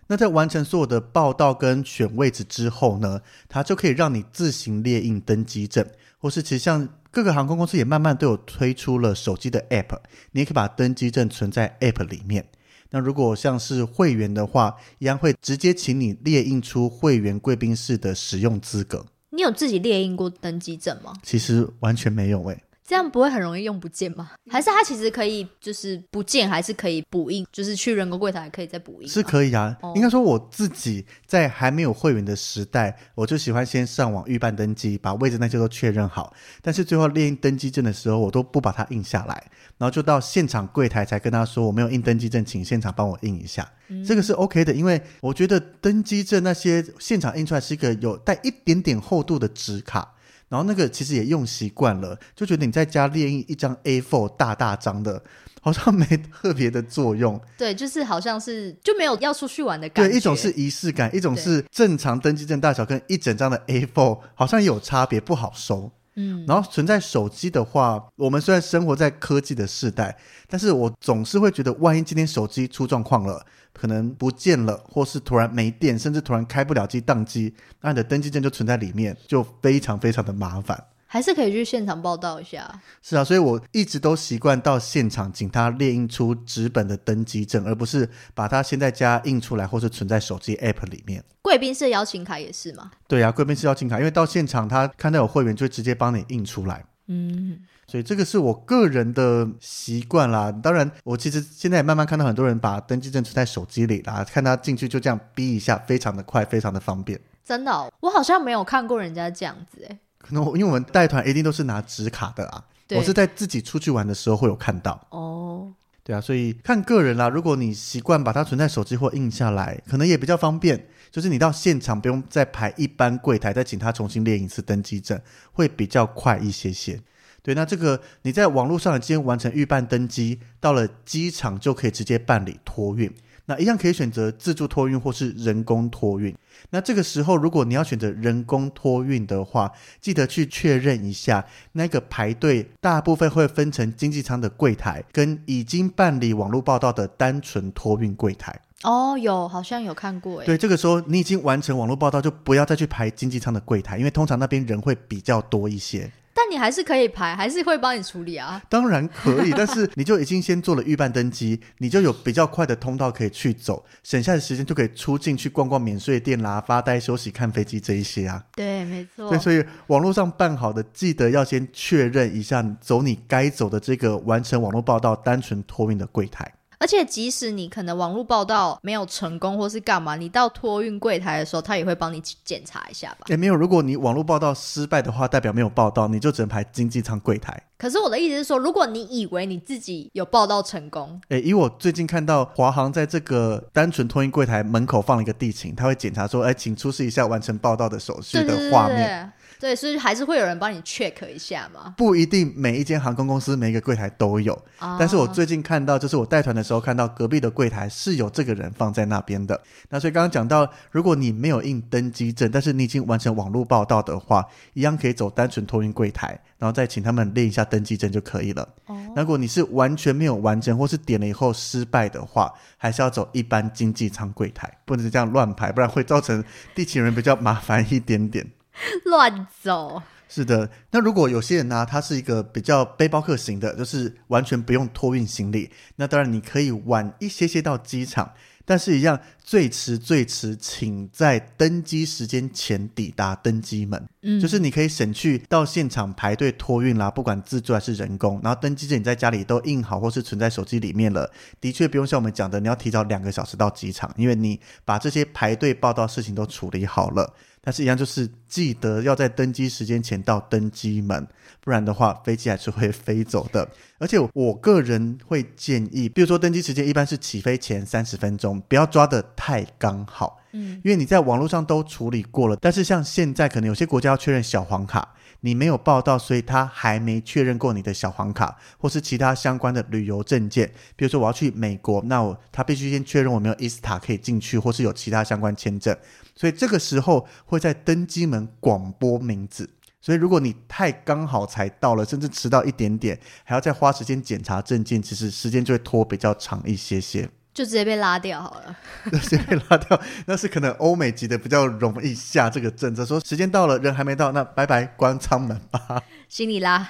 那在完成所有的报到跟选位置之后呢，它就可以让你自行列印登机证，或是其实像各个航空公司也慢慢都有推出了手机的 app，你也可以把登机证存在 app 里面。那如果像是会员的话，一样会直接请你列印出会员贵宾室的使用资格。你有自己列印过登机证吗？其实完全没有诶、欸。这样不会很容易用不见吗？还是它其实可以就是不见，还是可以补印？就是去人工柜台可以再补印？是可以啊。哦、应该说我自己在还没有会员的时代，我就喜欢先上网预办登机，把位置那些都确认好。但是最后列印登机证的时候，我都不把它印下来，然后就到现场柜台才跟他说我没有印登机证，请现场帮我印一下。嗯、这个是 OK 的，因为我觉得登机证那些现场印出来是一个有带一点点厚度的纸卡。然后那个其实也用习惯了，就觉得你在家练一张 A4 大大张的，好像没特别的作用。[LAUGHS] 对，就是好像是就没有要出去玩的感觉。对，一种是仪式感，一种是正常登记证大小跟一整张的 A4 好像有差别，不好收。嗯，然后存在手机的话，我们虽然生活在科技的时代，但是我总是会觉得，万一今天手机出状况了，可能不见了，或是突然没电，甚至突然开不了机宕机，那你的登机证就存在里面，就非常非常的麻烦。还是可以去现场报道一下。是啊，所以我一直都习惯到现场，请他列印出纸本的登机证，而不是把它先在家印出来，或是存在手机 App 里面。贵宾室邀请卡也是吗？对啊，贵宾室邀请卡，因为到现场他看到有会员，就会直接帮你印出来。嗯，所以这个是我个人的习惯啦。当然，我其实现在也慢慢看到很多人把登记证存在手机里啦，看他进去就这样逼一下，非常的快，非常的方便。真的哦，我好像没有看过人家这样子诶。可能因为我们带团一定都是拿纸卡的啊，我是在自己出去玩的时候会有看到。哦，对啊，所以看个人啦。如果你习惯把它存在手机或印下来，可能也比较方便。就是你到现场不用再排一般柜台，再请他重新列一次登机证，会比较快一些些。对，那这个你在网络上已经完成预办登机，到了机场就可以直接办理托运。那一样可以选择自助托运或是人工托运。那这个时候，如果你要选择人工托运的话，记得去确认一下那个排队，大部分会分成经济舱的柜台跟已经办理网络报到的单纯托运柜台。哦，有，好像有看过诶。对，这个时候你已经完成网络报道，就不要再去排经济舱的柜台，因为通常那边人会比较多一些。但你还是可以排，还是会帮你处理啊？当然可以，[LAUGHS] 但是你就已经先做了预办登机，你就有比较快的通道可以去走，省下的时间就可以出境去逛逛免税店啦、发呆休息、看飞机这一些啊。对，没错。对，所以网络上办好的，记得要先确认一下，走你该走的这个完成网络报到单纯托运的柜台。而且，即使你可能网络报道没有成功，或是干嘛，你到托运柜台的时候，他也会帮你检查一下吧？也没有，如果你网络报道失败的话，代表没有报道，你就只能排经济舱柜台。可是我的意思是说，如果你以为你自己有报道成功，诶，以我最近看到华航在这个单纯托运柜台门口放了一个地勤，他会检查说，诶，请出示一下完成报道的手续的画面。对对对对对，所以还是会有人帮你 check 一下嘛。不一定每一间航空公司每一个柜台都有，哦、但是我最近看到，就是我带团的时候看到隔壁的柜台是有这个人放在那边的。那所以刚刚讲到，如果你没有印登机证，但是你已经完成网络报到的话，一样可以走单纯托运柜台，然后再请他们列一下登机证就可以了。哦，如果你是完全没有完成，或是点了以后失败的话，还是要走一般经济舱柜台，不能是这样乱排，不然会造成地勤人比较麻烦一点点。[LAUGHS] 乱走，是的，那如果有些人呢、啊，他是一个比较背包客型的，就是完全不用托运行李，那当然你可以晚一些些到机场。但是，一样最迟最迟，请在登机时间前抵达登机门。嗯，就是你可以省去到现场排队托运啦，不管自助还是人工。然后登机证你在家里都印好，或是存在手机里面了。的确不用像我们讲的，你要提早两个小时到机场，因为你把这些排队报到事情都处理好了。但是，一样就是记得要在登机时间前到登机门，不然的话，飞机还是会飞走的。[LAUGHS] 而且，我个人会建议，比如说登机时间一般是起飞前三十分钟，不要抓的太刚好。嗯，因为你在网络上都处理过了，但是像现在可能有些国家要确认小黄卡，你没有报到，所以他还没确认过你的小黄卡或是其他相关的旅游证件。比如说我要去美国，那我他必须先确认我没有 ESTA 可以进去，或是有其他相关签证。所以这个时候会在登机门广播名字，所以如果你太刚好才到了，甚至迟到一点点，还要再花时间检查证件，其实时间就会拖比较长一些些，就直接被拉掉好了。[LAUGHS] 直接被拉掉，那是可能欧美级的比较容易下这个政策，说时间到了，人还没到，那拜拜，关舱门吧，行李拉。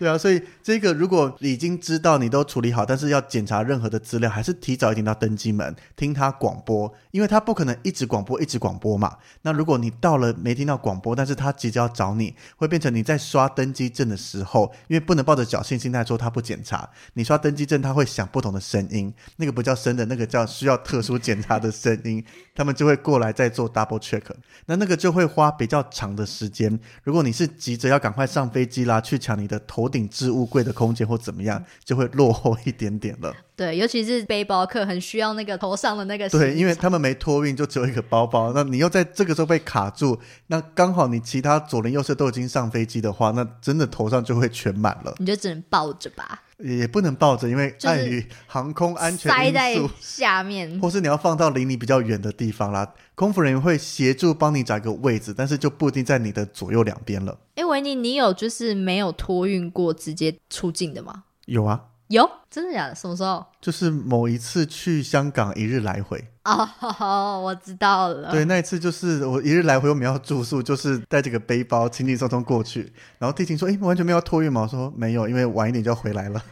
对啊，所以这个如果已经知道你都处理好，但是要检查任何的资料，还是提早一点到登机门听他广播，因为他不可能一直广播一直广播嘛。那如果你到了没听到广播，但是他急着要找你，会变成你在刷登机证的时候，因为不能抱着侥幸心态说他不检查，你刷登机证他会响不同的声音，那个不叫声的，那个叫需要特殊检查的声音，他们就会过来再做 double check，那那个就会花比较长的时间。如果你是急着要赶快上飞机啦，去抢你的头顶置物柜的空间或怎么样，就会落后一点点了。对，尤其是背包客很需要那个头上的那个。[LAUGHS] 对，因为他们没托运，就只有一个包包。那你又在这个时候被卡住，那刚好你其他左邻右舍都已经上飞机的话，那真的头上就会全满了。你就只能抱着吧。也不能抱着，因为碍于航空安全因素，塞在下面，或是你要放到离你比较远的地方啦。空服人员会协助帮你找一个位置，但是就不一定在你的左右两边了。哎，维尼，你有就是没有托运过直接出境的吗？有啊，有，真的假的？什么时候？就是某一次去香港一日来回。哦，我知道了。对，那一次就是我一日来回，我们要住宿，就是带这个背包轻轻松松过去。然后地勤说：“哎，完全没有托运吗？”我说：“没有，因为晚一点就要回来了。”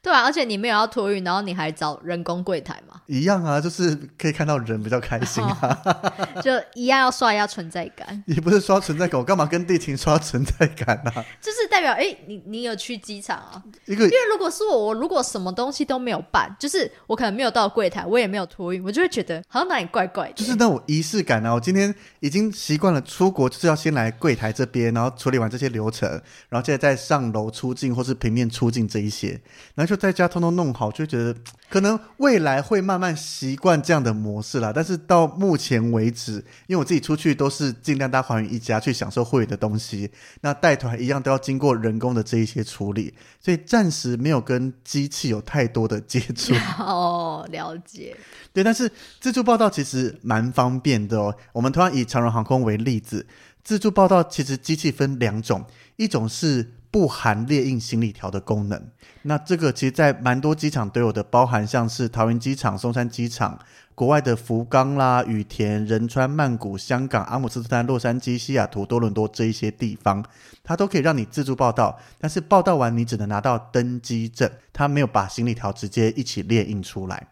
对啊，而且你没有要托运，然后你还找人工柜台嘛？一样啊，就是可以看到人比较开心啊，哦、[LAUGHS] 就一样要刷一下存在感。也不是刷存在感，我干嘛跟地勤刷存在感呢、啊？就是代表，哎，你你有去机场啊？因为如果是我，我如果什么东西都没有办，就是我可能没有到柜台，我也没有托运，我就会觉得好像哪里怪怪的。就是那种仪式感啊！我今天已经习惯了出国，就是要先来柜台这边，然后处理完这些流程，然后接着再上楼出境或是平面出境这一些，然后就在家通通弄。好，就觉得可能未来会慢慢习惯这样的模式啦。但是到目前为止，因为我自己出去都是尽量大团圆一家去享受会的东西，那带团一样都要经过人工的这一些处理，所以暂时没有跟机器有太多的接触。哦，了解。对，但是自助报到其实蛮方便的哦。我们同样以长荣航空为例子，自助报到其实机器分两种，一种是。不含列印行李条的功能，那这个其实，在蛮多机场都有的，包含像是桃园机场、松山机场、国外的福冈啦、羽田、仁川、曼谷、香港、阿姆斯特丹、洛杉矶、西雅图、多伦多这一些地方，它都可以让你自助报到，但是报到完你只能拿到登机证，它没有把行李条直接一起列印出来。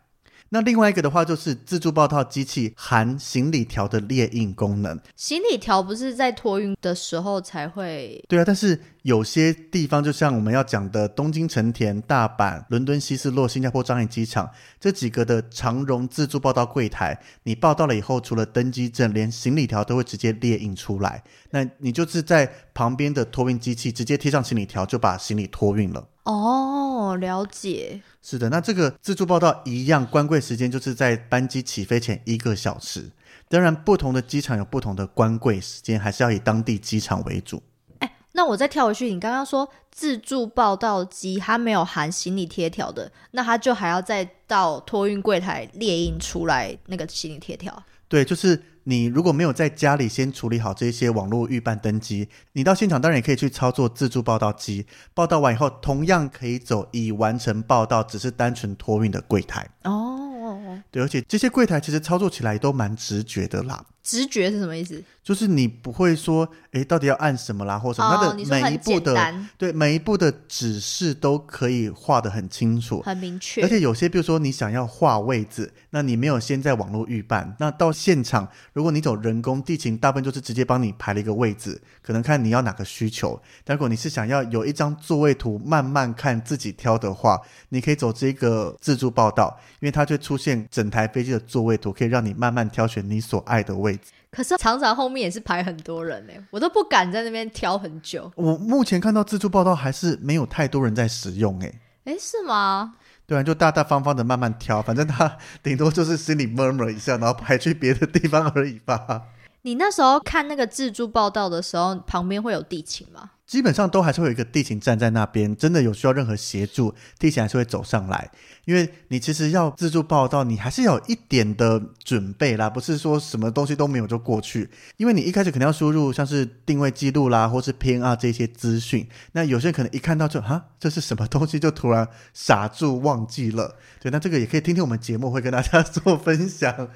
那另外一个的话，就是自助报到机器含行李条的列印功能。行李条不是在托运的时候才会？对啊，但是有些地方，就像我们要讲的东京成田、大阪、伦敦希斯洛、新加坡樟宜机场这几个的长荣自助报到柜台，你报到了以后，除了登机证，连行李条都会直接列印出来。那你就是在旁边的托运机器直接贴上行李条，就把行李托运了。哦，了解。是的，那这个自助报道一样，关柜时间就是在班机起飞前一个小时。当然，不同的机场有不同的关柜时间，还是要以当地机场为主。哎，那我再跳回去，你刚刚说自助报到机它没有含行李贴条的，那它就还要再到托运柜台列印出来那个行李贴条。对，就是。你如果没有在家里先处理好这些网络预办登机，你到现场当然也可以去操作自助报到机，报到完以后同样可以走已完成报到，只是单纯托运的柜台。哦，对，而且这些柜台其实操作起来都蛮直觉的啦。直觉是什么意思？就是你不会说，哎，到底要按什么啦，或什么？它的每一步的，对，每一步的指示都可以画的很清楚、很明确。而且有些，比如说你想要画位置，那你没有先在网络预办，那到现场，如果你走人工地勤，大部分就是直接帮你排了一个位置，可能看你要哪个需求。但如果你是想要有一张座位图，慢慢看自己挑的话，你可以走这个自助报道，因为它就出现整台飞机的座位图，可以让你慢慢挑选你所爱的位置。可是厂长后面也是排很多人呢，我都不敢在那边挑很久。我目前看到自助报道还是没有太多人在使用，哎，哎，是吗？对啊，就大大方方的慢慢挑，反正他顶多就是心里 murmur 一下，然后排去别的地方而已吧。你那时候看那个自助报到的时候，旁边会有地勤吗？基本上都还是会有一个地勤站在那边，真的有需要任何协助，地勤还是会走上来。因为你其实要自助报到，你还是要有一点的准备啦，不是说什么东西都没有就过去。因为你一开始肯定要输入像是定位记录啦，或是 PNR 这些资讯。那有些人可能一看到就哈，这是什么东西，就突然傻住忘记了。对，那这个也可以听听我们节目，会跟大家做分享。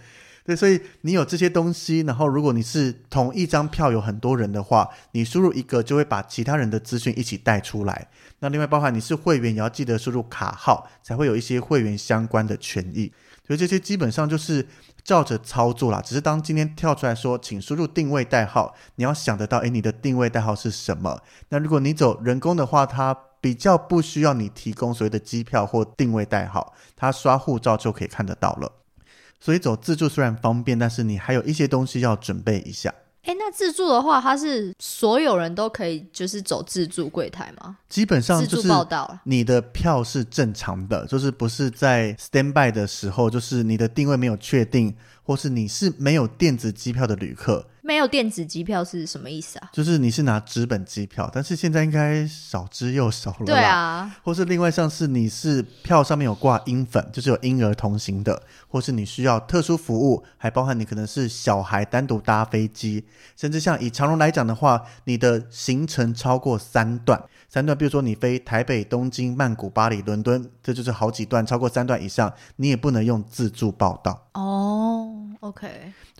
对，所以你有这些东西，然后如果你是同一张票有很多人的话，你输入一个就会把其他人的资讯一起带出来。那另外包含你是会员，也要记得输入卡号，才会有一些会员相关的权益。所以这些基本上就是照着操作啦。只是当今天跳出来说，请输入定位代号，你要想得到，诶，你的定位代号是什么？那如果你走人工的话，它比较不需要你提供所谓的机票或定位代号，它刷护照就可以看得到了。所以走自助虽然方便，但是你还有一些东西要准备一下。哎，那自助的话，它是所有人都可以就是走自助柜台吗？基本上就是你的票是正常的，就是不是在 stand by 的时候，就是你的定位没有确定，或是你是没有电子机票的旅客。没有电子机票是什么意思啊？就是你是拿纸本机票，但是现在应该少之又少了。对啊，或是另外像是你是票上面有挂婴粉，就是有婴儿同行的，或是你需要特殊服务，还包含你可能是小孩单独搭飞机，甚至像以长荣来讲的话，你的行程超过三段，三段，比如说你飞台北、东京、曼谷、巴黎、伦敦，这就是好几段，超过三段以上，你也不能用自助报到。哦。OK，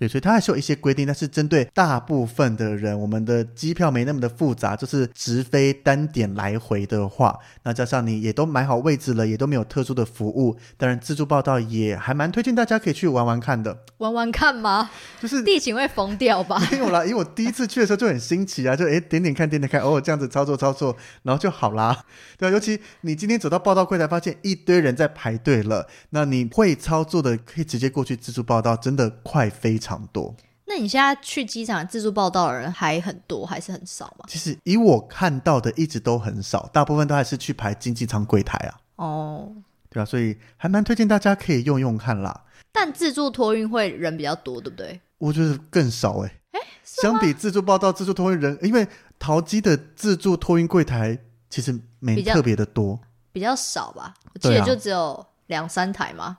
对，所以它还是有一些规定，但是针对大部分的人，我们的机票没那么的复杂，就是直飞单点来回的话，那加上你也都买好位置了，也都没有特殊的服务，当然自助报到也还蛮推荐大家可以去玩玩看的。玩玩看吗？就是地勤会疯掉吧？没有啦，因为我第一次去的时候就很新奇啊，就诶点点看，点点看，哦这样子操作操作，然后就好啦。对啊，尤其你今天走到报到柜台，发现一堆人在排队了，那你会操作的可以直接过去自助报到，真的。快非常多。那你现在去机场自助报道的人还很多，还是很少吗？其实以我看到的，一直都很少，大部分都还是去排经济舱柜台啊。哦，对啊，所以还蛮推荐大家可以用用看啦。但自助托运会人比较多，对不对？我觉得更少哎、欸。哎，相比自助报道、自助托运人，因为淘机的自助托运柜台其实没特别的多比，比较少吧？我记得就只有两三台嘛。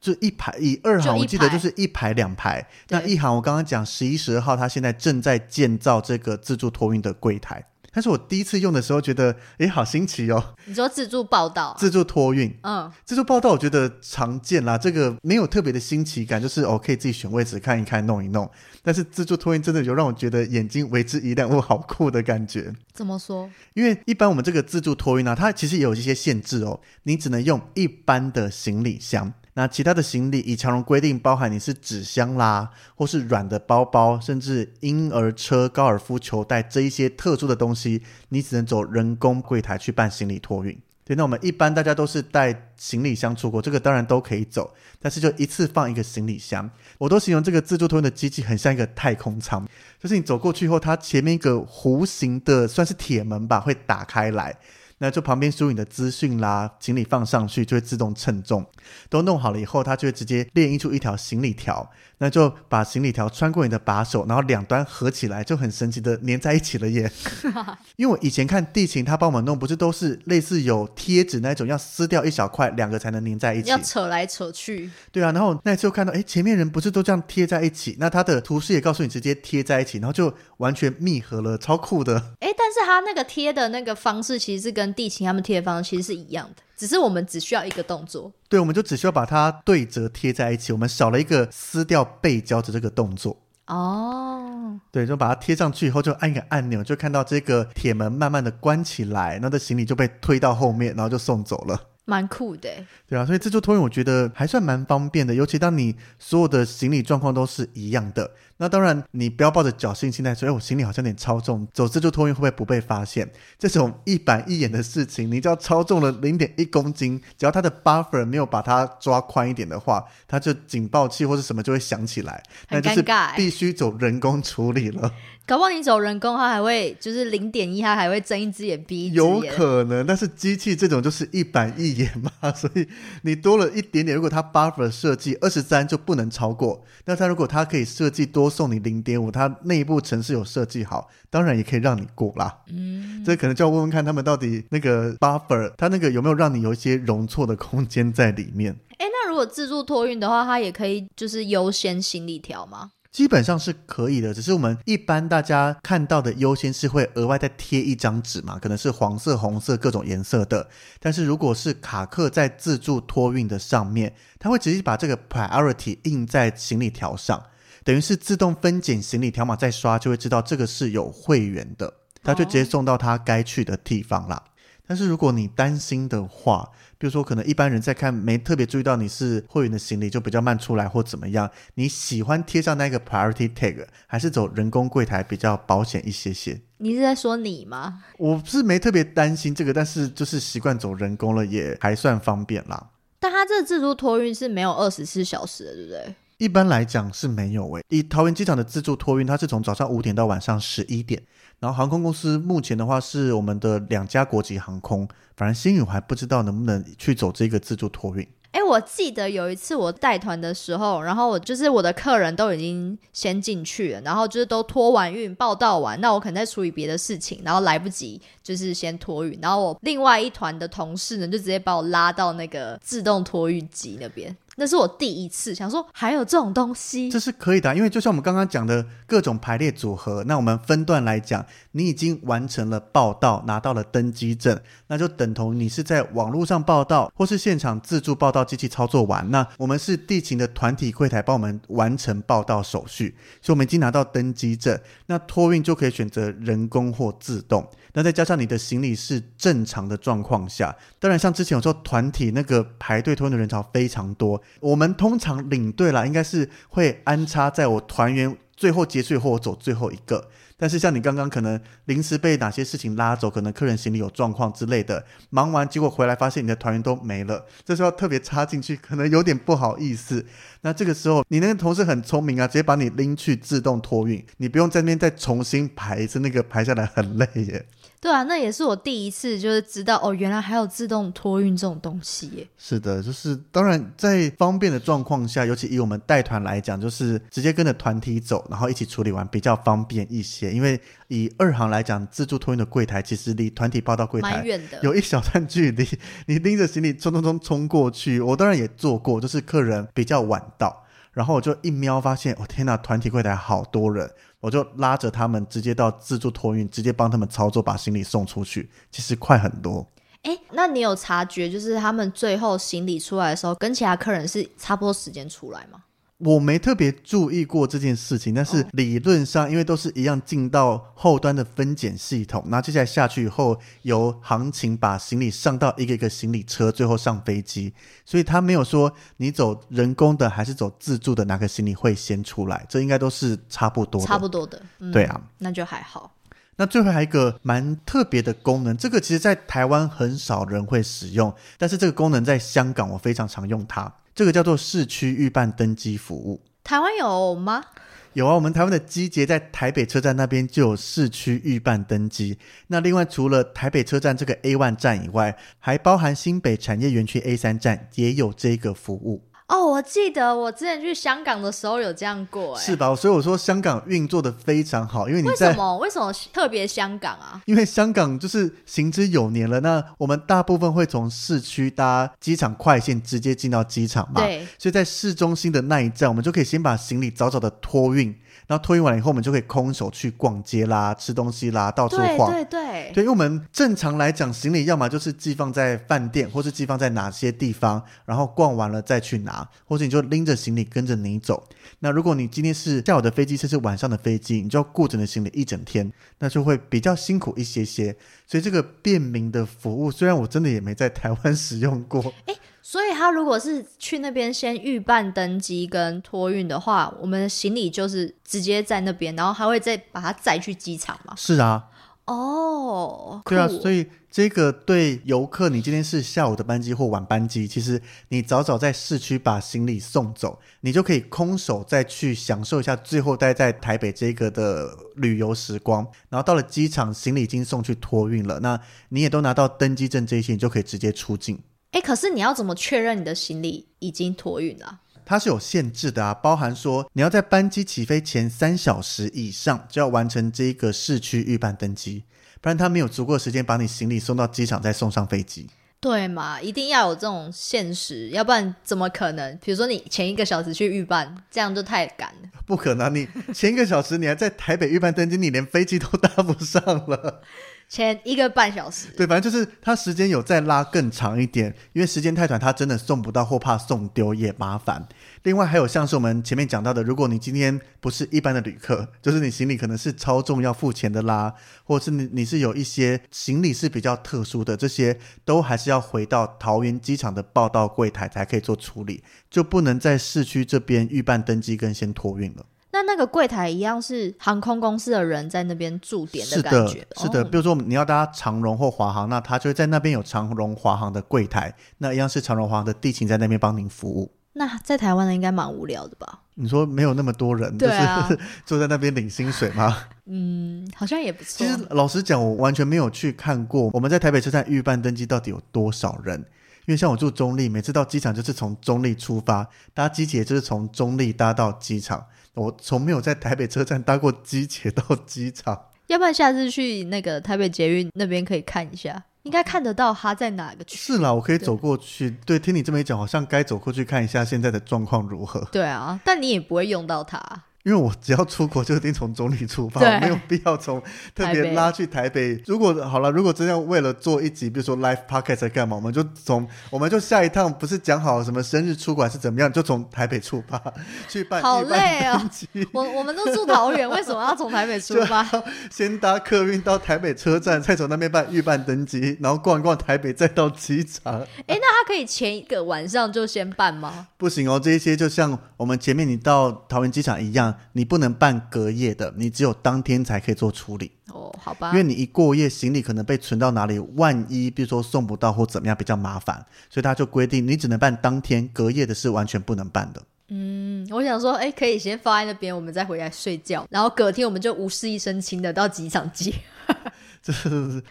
就一排，以二行我记得就是一排两排。那一行我刚刚讲十一十二号，它现在正在建造这个自助托运的柜台。但是我第一次用的时候觉得，哎，好新奇哦！你说自助报道、啊，自助托运，嗯，自助报道我觉得常见啦，这个没有特别的新奇感，就是哦可以自己选位置看一看弄一弄。但是自助托运真的有让我觉得眼睛为之一亮，我，好酷的感觉。怎么说？因为一般我们这个自助托运呢、啊，它其实也有一些限制哦，你只能用一般的行李箱。那其他的行李，以长荣规定，包含你是纸箱啦，或是软的包包，甚至婴儿车、高尔夫球袋这一些特殊的东西，你只能走人工柜台去办行李托运。对，那我们一般大家都是带行李箱出国，这个当然都可以走，但是就一次放一个行李箱。我都形容这个自助托运的机器很像一个太空舱，就是你走过去后，它前面一个弧形的算是铁门吧，会打开来。那就旁边输入你的资讯啦，行李放上去就会自动称重，都弄好了以后，它就会直接列印出一条行李条，那就把行李条穿过你的把手，然后两端合起来，就很神奇的粘在一起了耶。[LAUGHS] 因为我以前看地勤，他帮我们弄，不是都是类似有贴纸那种，要撕掉一小块，两个才能粘在一起，要扯来扯去。对啊，然后那次又看到，哎，前面人不是都这样贴在一起？那他的图示也告诉你直接贴在一起，然后就完全密合了，超酷的。哎，但是他那个贴的那个方式其实是跟地勤他们贴的方式其实是一样的，只是我们只需要一个动作。对，我们就只需要把它对折贴在一起，我们少了一个撕掉背胶的这个动作。哦，对，就把它贴上去以后，就按一个按钮，就看到这个铁门慢慢的关起来，那的行李就被推到后面，然后就送走了。蛮酷的，对啊，所以自助托运我觉得还算蛮方便的，尤其当你所有的行李状况都是一样的。那当然，你不要抱着侥幸心态说，哎，我行李好像有点超重，走自助托运会不会不被发现？这种一板一眼的事情，你只要超重了零点一公斤，只要它的 buffer 没有把它抓宽一点的话，它就警报器或者什么就会响起来，那就是必须走人工处理了。搞不好你走人工，它还会就是零点一，它还会睁一只眼闭一只眼。有可能，但是机器这种就是一板一眼嘛，所以你多了一点点，如果它 buffer 设计二十三就不能超过，那它如果它可以设计多。送你零点五，它内部程式有设计好，当然也可以让你过啦。嗯，这可能就要问问看他们到底那个 buffer，它那个有没有让你有一些容错的空间在里面？哎，那如果自助托运的话，它也可以就是优先行李条吗？基本上是可以的，只是我们一般大家看到的优先是会额外再贴一张纸嘛，可能是黄色、红色各种颜色的。但是如果是卡克在自助托运的上面，它会直接把这个 priority 印在行李条上。等于是自动分拣行李条码再刷，就会知道这个是有会员的，他就直接送到他该去的地方啦。Oh. 但是如果你担心的话，比如说可能一般人在看没特别注意到你是会员的行李就比较慢出来或怎么样，你喜欢贴上那个 priority tag，还是走人工柜台比较保险一些些？你是在说你吗？我是没特别担心这个，但是就是习惯走人工了，也还算方便啦。但他这自助托运是没有二十四小时的，对不对？一般来讲是没有诶，以桃园机场的自助托运，它是从早上五点到晚上十一点。然后航空公司目前的话是我们的两家国际航空，反正新宇还不知道能不能去走这个自助托运。哎，我记得有一次我带团的时候，然后我就是我的客人都已经先进去了，然后就是都托完运报到完，那我可能在处理别的事情，然后来不及就是先托运，然后我另外一团的同事呢就直接把我拉到那个自动托运机那边。那是我第一次想说还有这种东西，这是可以的，因为就像我们刚刚讲的各种排列组合，那我们分段来讲，你已经完成了报到，拿到了登机证，那就等同你是在网络上报到，或是现场自助报道机器操作完，那我们是地勤的团体柜台帮我们完成报到手续，所以我们已经拿到登机证，那托运就可以选择人工或自动。那再加上你的行李是正常的状况下，当然像之前有时候团体那个排队托运的人潮非常多，我们通常领队啦，应该是会安插在我团员最后结束以后，我走最后一个。但是像你刚刚可能临时被哪些事情拉走，可能客人行李有状况之类的，忙完结果回来发现你的团员都没了，这时候特别插进去，可能有点不好意思。那这个时候你那个同事很聪明啊，直接把你拎去自动托运，你不用在那边再重新排一次，那个排下来很累耶。对啊，那也是我第一次就是知道哦，原来还有自动托运这种东西耶。是的，就是当然在方便的状况下，尤其以我们带团来讲，就是直接跟着团体走，然后一起处理完比较方便一些。因为以二航来讲，自助托运的柜台其实离团体报到柜台有一小段距离，你拎着行李冲冲冲冲过去。我当然也做过，就是客人比较晚到，然后我就一瞄发现，哦天呐，团体柜台好多人。我就拉着他们直接到自助托运，直接帮他们操作，把行李送出去，其实快很多。哎，那你有察觉，就是他们最后行李出来的时候，跟其他客人是差不多时间出来吗？我没特别注意过这件事情，但是理论上，因为都是一样进到后端的分拣系统，那接下来下去以后，由行情把行李上到一个一个行李车，最后上飞机，所以他没有说你走人工的还是走自助的哪个行李会先出来，这应该都是差不多的。差不多的，嗯、对啊，那就还好。那最后还有一个蛮特别的功能，这个其实在台湾很少人会使用，但是这个功能在香港我非常常用它。这个叫做市区预办登机服务，台湾有吗？有啊，我们台湾的机捷在台北车站那边就有市区预办登机。那另外除了台北车站这个 A one 站以外，还包含新北产业园区 A 三站也有这个服务。哦，我记得我之前去香港的时候有这样过，哎，是吧？所以我说香港运作的非常好，因为你在为什么？为什么特别香港啊？因为香港就是行之有年了。那我们大部分会从市区搭机场快线直接进到机场嘛，对。所以在市中心的那一站，我们就可以先把行李早早的托运，然后托运完了以后，我们就可以空手去逛街啦、吃东西啦、到处晃。对对对，对，因为我们正常来讲，行李要么就是寄放在饭店，或是寄放在哪些地方，然后逛完了再去拿，或者你就拎着行李跟着你走。那如果你今天是下午的飞机，甚至晚上的飞机，你就要顾着你的行李一整天，那就会比较辛苦一些些。所以这个便民的服务，虽然我真的也没在台湾使用过，诶，所以他如果是去那边先预办登机跟托运的话，我们的行李就是直接在那边，然后还会再把它载去机场吗？是啊。哦，对啊，所以这个对游客，你今天是下午的班机或晚班机，其实你早早在市区把行李送走，你就可以空手再去享受一下最后待在台北这个的旅游时光。然后到了机场，行李已经送去托运了，那你也都拿到登机证这些，你就可以直接出境。哎，可是你要怎么确认你的行李已经托运了？它是有限制的啊，包含说你要在班机起飞前三小时以上就要完成这个市区预办登机。不然他没有足够的时间把你行李送到机场，再送上飞机。对嘛，一定要有这种限时，要不然怎么可能？比如说你前一个小时去预办，这样就太赶了。不可能，你前一个小时你还在台北预办登机，你连飞机都搭不上了。前一个半小时，对，反正就是他时间有再拉更长一点，因为时间太短，他真的送不到或怕送丢也麻烦。另外还有像是我们前面讲到的，如果你今天不是一般的旅客，就是你行李可能是超重要付钱的啦，或是你你是有一些行李是比较特殊的，这些都还是要回到桃园机场的报到柜台才可以做处理，就不能在市区这边预办登机跟先托运了。那那个柜台一样是航空公司的人在那边驻点的感觉，是的，是的。比如说你要搭长荣或华航，那他就会在那边有长荣、华航的柜台，那一样是长荣、华航的地勤在那边帮您服务。那在台湾的应该蛮无聊的吧？你说没有那么多人，就是 [LAUGHS] 坐在那边领薪水吗？[LAUGHS] 嗯，好像也不错。其实老实讲，我完全没有去看过我们在台北车站预办登机到底有多少人。因为像我住中立，每次到机场就是从中立出发，搭机捷就是从中立搭到机场。我从没有在台北车站搭过机捷到机场。要不然下次去那个台北捷运那边可以看一下，应该看得到它在哪个区。是啦，我可以走过去。对，对，听你这么一讲，好像该走过去看一下现在的状况如何。对啊，但你也不会用到它。因为我只要出国就一定从中坜出发，我没有必要从 [LAUGHS] 特别拉去台北。如果好了，如果真要为了做一集，比如说 live podcast 干嘛，我们就从我们就下一趟不是讲好什么生日出国还是怎么样，就从台北出发 [LAUGHS] 去办。好累哦，我我们都住桃园，为什么要从台北出发？[LAUGHS] 先搭客运到台北车站，再从那边办预办登机，然后逛一逛台北，再到机场。哎，那他可以前一个晚上就先办吗？不行哦，这一些就像我们前面你到桃园机场一样。你不能办隔夜的，你只有当天才可以做处理。哦，好吧。因为你一过夜，行李可能被存到哪里，万一比如说送不到或怎么样，比较麻烦，所以他就规定你只能办当天，隔夜的是完全不能办的。嗯，我想说，哎，可以先放在那边，我们再回来睡觉，然后隔天我们就无事一身轻的到机场接。[LAUGHS] 这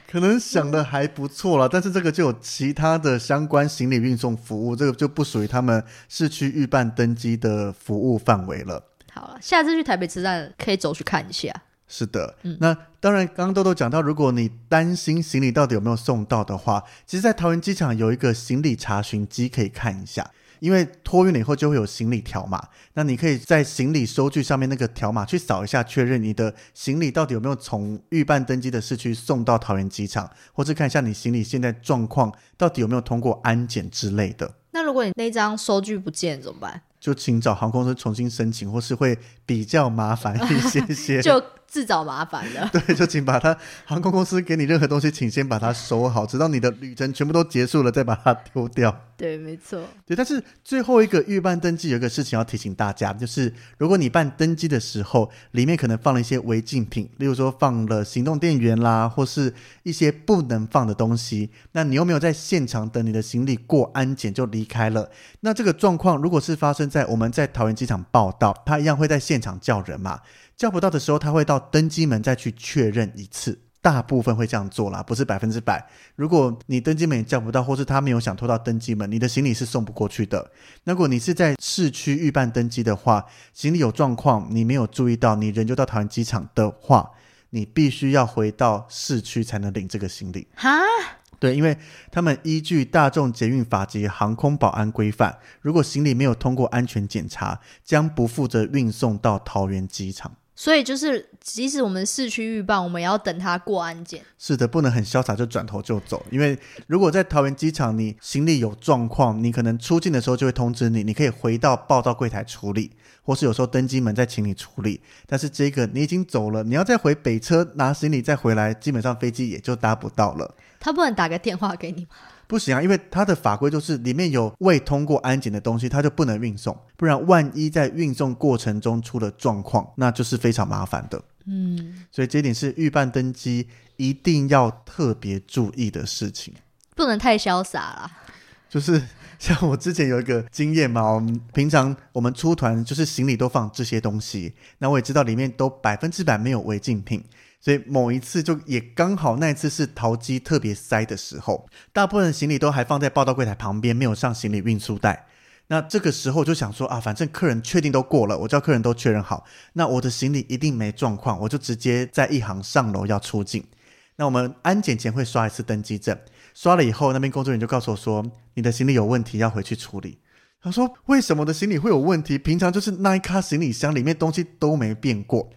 可能想的还不错了，但是这个就有其他的相关行李运送服务，这个就不属于他们市区预办登机的服务范围了。好了，下次去台北车站可以走去看一下。是的，嗯，那当然，刚刚豆豆讲到，如果你担心行李到底有没有送到的话，其实，在桃园机场有一个行李查询机可以看一下，因为托运了以后就会有行李条码，那你可以在行李收据上面那个条码去扫一下，确认你的行李到底有没有从预办登机的市区送到桃园机场，或是看一下你行李现在状况到底有没有通过安检之类的。那如果你那张收据不见怎么办？就请找航空公司重新申请，或是会比较麻烦一些些。[LAUGHS] 自找麻烦的。[LAUGHS] 对，就请把它航空公司给你任何东西，请先把它收好，直到你的旅程全部都结束了，再把它丢掉。对，没错。对，但是最后一个预办登机有一个事情要提醒大家，就是如果你办登机的时候，里面可能放了一些违禁品，例如说放了行动电源啦，或是一些不能放的东西，那你又没有在现场等你的行李过安检就离开了，那这个状况如果是发生在我们在桃园机场报道，他一样会在现场叫人嘛。叫不到的时候，他会到登机门再去确认一次，大部分会这样做啦，不是百分之百。如果你登机门也叫不到，或是他没有想拖到登机门，你的行李是送不过去的。如果你是在市区预办登机的话，行李有状况，你没有注意到，你人就到桃园机场的话，你必须要回到市区才能领这个行李。哈？对，因为他们依据大众捷运法及航空保安规范，如果行李没有通过安全检查，将不负责运送到桃园机场。所以就是，即使我们市区预报，我们也要等他过安检。是的，不能很潇洒就转头就走，因为如果在桃园机场，你行李有状况，你可能出境的时候就会通知你，你可以回到报到柜台处理，或是有时候登机门再请你处理。但是这个你已经走了，你要再回北车拿行李再回来，基本上飞机也就搭不到了。他不能打个电话给你吗？不行啊，因为它的法规就是里面有未通过安检的东西，它就不能运送。不然万一在运送过程中出了状况，那就是非常麻烦的。嗯，所以这一点是预办登机一定要特别注意的事情，不能太潇洒了。就是像我之前有一个经验嘛，我们平常我们出团就是行李都放这些东西，那我也知道里面都百分之百没有违禁品。所以某一次就也刚好那一次是桃机特别塞的时候，大部分行李都还放在报到柜台旁边，没有上行李运输带。那这个时候就想说啊，反正客人确定都过了，我叫客人都确认好，那我的行李一定没状况，我就直接在一行上楼要出境。那我们安检前会刷一次登机证，刷了以后，那边工作人员就告诉我说，你的行李有问题，要回去处理。他说为什么我的行李会有问题？平常就是那一卡行李箱里面东西都没变过。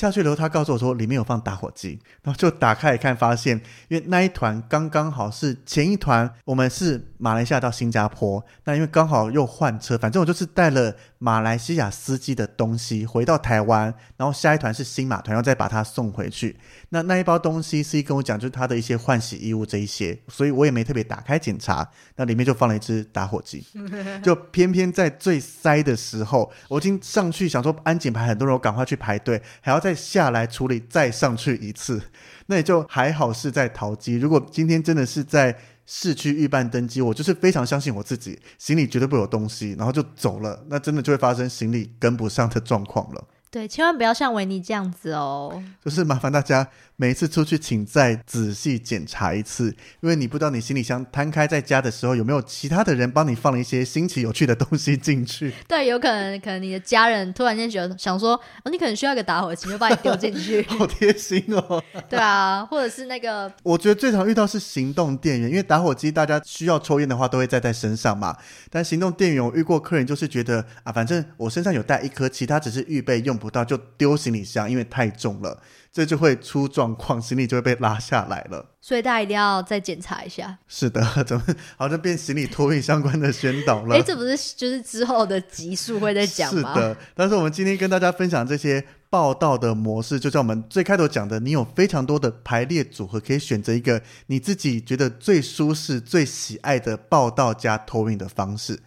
下去以后，他告诉我说里面有放打火机，然后就打开一看，发现因为那一团刚刚好是前一团，我们是马来西亚到新加坡，那因为刚好又换车，反正我就是带了马来西亚司机的东西回到台湾，然后下一团是新马团，要再把它送回去。那那一包东西司机跟我讲，就是他的一些换洗衣物这一些，所以我也没特别打开检查，那里面就放了一支打火机，[LAUGHS] 就偏偏在最塞的时候，我已经上去想说安检排很多人，我赶快去排队，还要再下来处理，再上去一次，那也就还好是在桃机。如果今天真的是在市区预办登机，我就是非常相信我自己，行李绝对不会有东西，然后就走了，那真的就会发生行李跟不上的状况了。对，千万不要像维尼这样子哦。就是麻烦大家每一次出去，请再仔细检查一次，因为你不知道你行李箱摊开在家的时候，有没有其他的人帮你放了一些新奇有趣的东西进去。对，有可能，可能你的家人突然间觉得想说，哦，你可能需要一个打火机，就把你丢进去。[LAUGHS] 好贴心哦。对啊，或者是那个，我觉得最常遇到是行动电源，因为打火机大家需要抽烟的话都会带在身上嘛。但行动电源，我遇过客人就是觉得啊，反正我身上有带一颗，其他只是预备用。不到就丢行李箱，因为太重了，这就会出状况，行李就会被拉下来了。所以大家一定要再检查一下。是的，[LAUGHS] 怎么好像变行李托运相关的宣导了？哎，这不是就是之后的集数会再讲吗？是的，但是我们今天跟大家分享这些报道的模式，就像我们最开头讲的，你有非常多的排列组合，可以选择一个你自己觉得最舒适、最喜爱的报道加托运的方式。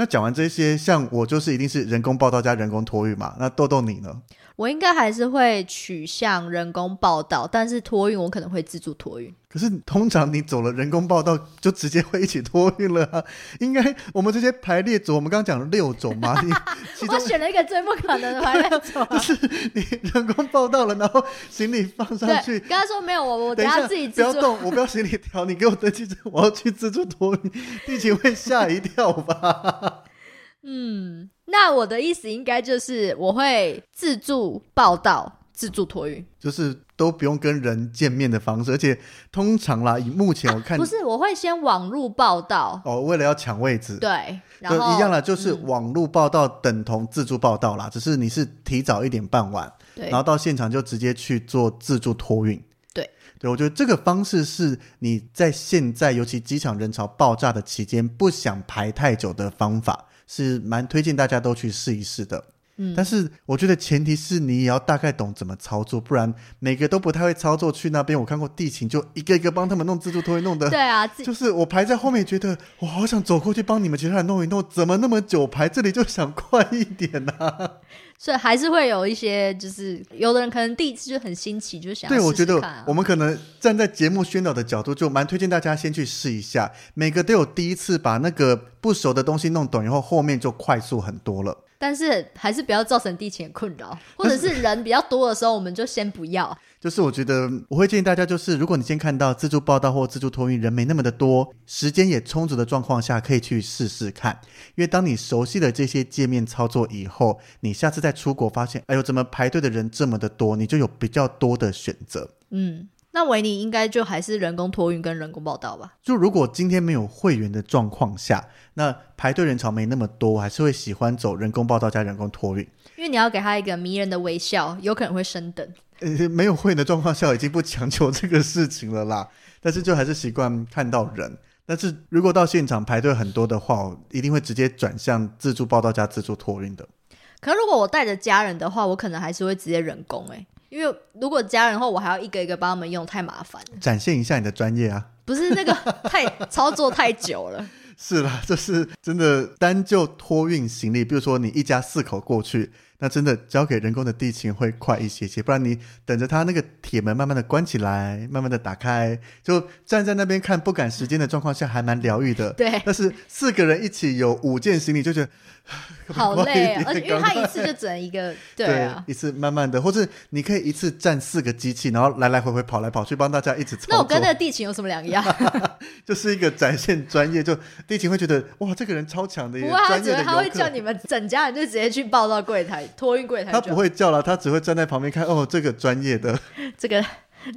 那讲完这些，像我就是一定是人工报道加人工托运嘛。那豆豆你呢？我应该还是会取向人工报道，但是托运我可能会自助托运。可是通常你走了人工报到，就直接会一起托运了啊。[LAUGHS] 应该我们这些排列组，我们刚刚讲了六种嘛，[LAUGHS] 你我选了一个最不可能的排列组，[LAUGHS] 就是你人工报到了，然后行李放上去。刚才说没有我，我等下自己不要动，我不要行李条，你给我登记证，我要去自助托运，地勤会吓一跳吧？嗯，那我的意思应该就是我会自助报到，自助托运，就是。都不用跟人见面的方式，而且通常啦，以目前我看，啊、不是，我会先网路报道。哦，为了要抢位置，对，然后就一样啦，就是网路报道等同自助报道啦，嗯、只是你是提早一点办完，对，然后到现场就直接去做自助托运，对，对，我觉得这个方式是你在现在尤其机场人潮爆炸的期间不想排太久的方法，是蛮推荐大家都去试一试的。但是我觉得前提是你也要大概懂怎么操作，不然每个都不太会操作。去那边我看过地勤就一个一个帮他们弄自助托运，弄的。对啊，就是我排在后面，觉得我好想走过去帮你们其他人弄一弄，怎么那么久排？这里就想快一点呢、啊。[LAUGHS] 所以还是会有一些，就是有的人可能第一次就很新奇，就想对，我觉得我们可能站在节目宣导的角度，就蛮推荐大家先去试一下。每个都有第一次把那个不熟的东西弄懂以后，后面就快速很多了。但是还是不要造成地勤困扰，[LAUGHS] 或者是人比较多的时候，我们就先不要。就是我觉得我会建议大家，就是如果你先看到自助报道或自助托运人没那么的多，时间也充足的状况下，可以去试试看。因为当你熟悉了这些界面操作以后，你下次再出国发现，哎呦，怎么排队的人这么的多，你就有比较多的选择。嗯。那维尼应该就还是人工托运跟人工报道吧？就如果今天没有会员的状况下，那排队人潮没那么多，还是会喜欢走人工报道加人工托运，因为你要给他一个迷人的微笑，有可能会升等。呃，没有会员的状况下，已经不强求这个事情了啦。但是就还是习惯看到人。但是如果到现场排队很多的话，我一定会直接转向自助报道加自助托运的。可如果我带着家人的话，我可能还是会直接人工哎、欸。因为如果家人的话，我还要一个一个帮他们用，太麻烦了。展现一下你的专业啊！不是那个 [LAUGHS] 太操作太久了。是啦，这是真的单就托运行李，比如说你一家四口过去。那真的交给人工的地勤会快一些些，不然你等着他那个铁门慢慢的关起来，慢慢的打开，就站在那边看不赶时间的状况下，还蛮疗愈的。对。但是四个人一起有五件行李，就觉得好累啊，而且因为他一次就只能一个，[LAUGHS] 对啊，对，一次慢慢的，或是你可以一次站四个机器，然后来来回回跑来跑去，帮大家一直操作。那我跟那个地勤有什么两样？[LAUGHS] 就是一个展现专业，就地勤会觉得哇，这个人超强的一个专业的。他会叫你们整家人就直接去报到柜台。托运柜台，他不会叫了，他只会站在旁边看。哦，这个专业的，这个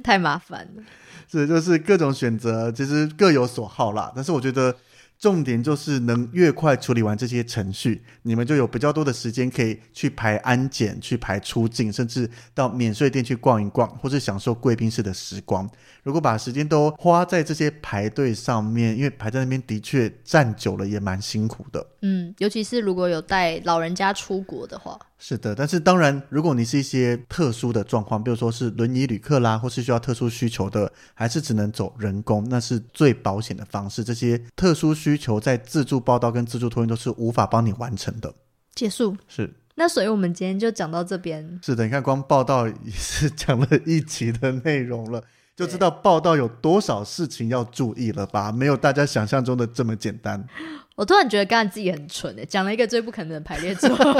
太麻烦了。[LAUGHS] 是，就是各种选择，其实各有所好啦。但是我觉得。重点就是能越快处理完这些程序，你们就有比较多的时间可以去排安检、去排出境，甚至到免税店去逛一逛，或是享受贵宾室的时光。如果把时间都花在这些排队上面，因为排在那边的确站久了也蛮辛苦的。嗯，尤其是如果有带老人家出国的话。是的，但是当然，如果你是一些特殊的状况，比如说是轮椅旅客啦，或是需要特殊需求的，还是只能走人工，那是最保险的方式。这些特殊需求在自助报道跟自助托运都是无法帮你完成的。结束。是。那所以我们今天就讲到这边。是的，你看光报道也是讲了一集的内容了。就知道报道有多少事情要注意了吧？没有大家想象中的这么简单。我突然觉得刚才自己很蠢诶，讲了一个最不可能的排列组合。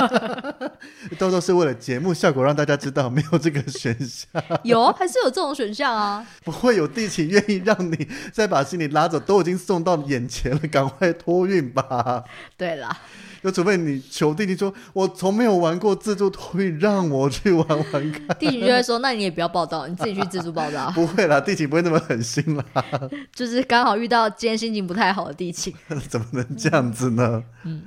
[LAUGHS] 豆豆是为了节目效果，让大家知道没有这个选项。有，还是有这种选项啊？不会有地勤愿意让你再把行李拉走，都已经送到眼前了，赶快托运吧。对啦。就除非你求弟弟说，我从没有玩过自助托运，让我去玩玩看。弟弟就会说，那你也不要报道，你自己去自助报道。[LAUGHS] 不会啦，弟弟不会那么狠心啦。[LAUGHS] 就是刚好遇到今天心情不太好的弟弟。[LAUGHS] 怎么能这样子呢？嗯。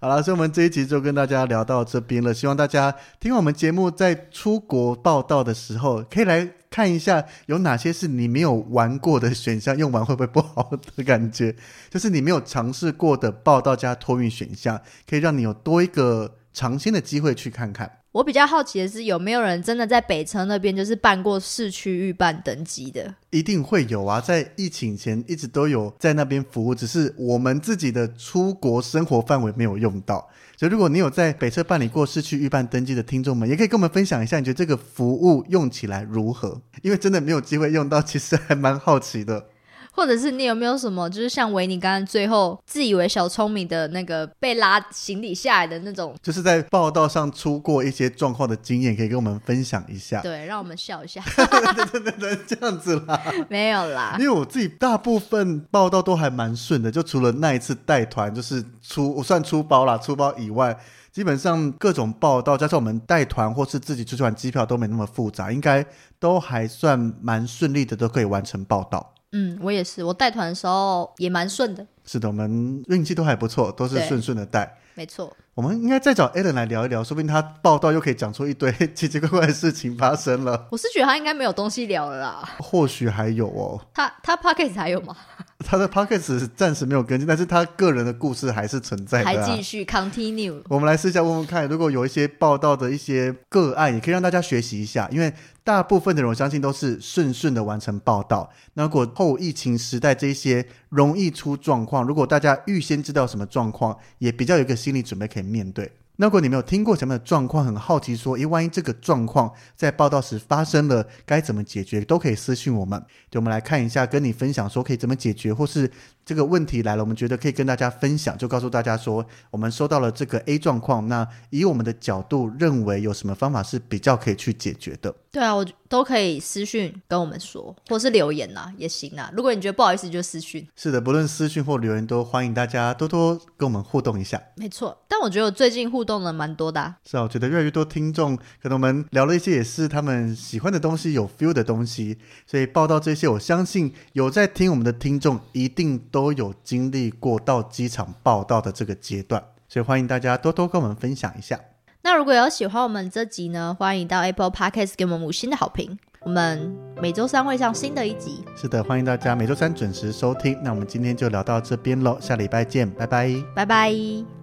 好了，所以我们这一集就跟大家聊到这边了。希望大家听我们节目，在出国报道的时候，可以来看一下有哪些是你没有玩过的选项，用完会不会不好的感觉？就是你没有尝试过的报道加托运选项，可以让你有多一个尝鲜的机会去看看。我比较好奇的是，有没有人真的在北车那边就是办过市区预办登机的？一定会有啊，在疫情前一直都有在那边服务，只是我们自己的出国生活范围没有用到。所以，如果你有在北侧办理过市区预办登记的听众们，也可以跟我们分享一下，你觉得这个服务用起来如何？因为真的没有机会用到，其实还蛮好奇的。或者是你有没有什么，就是像维尼刚刚最后自以为小聪明的那个被拉行李下来的那种，就是在报道上出过一些状况的经验，可以跟我们分享一下。[LAUGHS] 对，让我们笑一下。[LAUGHS] 对对对，这样子啦。[LAUGHS] 没有啦，因为我自己大部分报道都还蛮顺的，就除了那一次带团，就是出我算出包啦，出包以外，基本上各种报道加上我们带团或是自己出去玩，机票都没那么复杂，应该都还算蛮顺利的，都可以完成报道。嗯，我也是，我带团的时候也蛮顺的。是的，我们运气都还不错，都是顺顺的带。没错。我们应该再找 Alan 来聊一聊，说不定他报道又可以讲出一堆 [LAUGHS] 奇奇怪怪的事情发生了。我是觉得他应该没有东西聊了啦。或许还有哦。他他 p o c k e t 还有吗？[LAUGHS] 他的 p o c k e t 暂时没有更新，但是他个人的故事还是存在的、啊。还继续 Continue。我们来试一下问问看，如果有一些报道的一些个案，也可以让大家学习一下，因为。大部分的人，我相信都是顺顺的完成报道。那如果后疫情时代这些容易出状况，如果大家预先知道什么状况，也比较有一个心理准备可以面对。那如果你没有听过什么的状况，很好奇说，诶，万一这个状况在报道时发生了，该怎么解决，都可以私信我们。就我们来看一下，跟你分享说可以怎么解决，或是。这个问题来了，我们觉得可以跟大家分享，就告诉大家说，我们收到了这个 A 状况，那以我们的角度认为有什么方法是比较可以去解决的？对啊，我都可以私讯跟我们说，或是留言呐，也行啊。如果你觉得不好意思，就私讯。是的，不论私讯或留言，都欢迎大家多多跟我们互动一下。没错，但我觉得我最近互动的蛮多的、啊。是啊，我觉得越来越多听众，可能我们聊了一些也是他们喜欢的东西，有 feel 的东西，所以报道这些，我相信有在听我们的听众，一定都有经历过到机场报道的这个阶段，所以欢迎大家多多跟我们分享一下。那如果有喜欢我们这集呢，欢迎到 Apple Podcast 给我们五星的好评。我们每周三会上新的一集。是的，欢迎大家每周三准时收听。那我们今天就聊到这边喽，下礼拜见，拜拜，拜拜。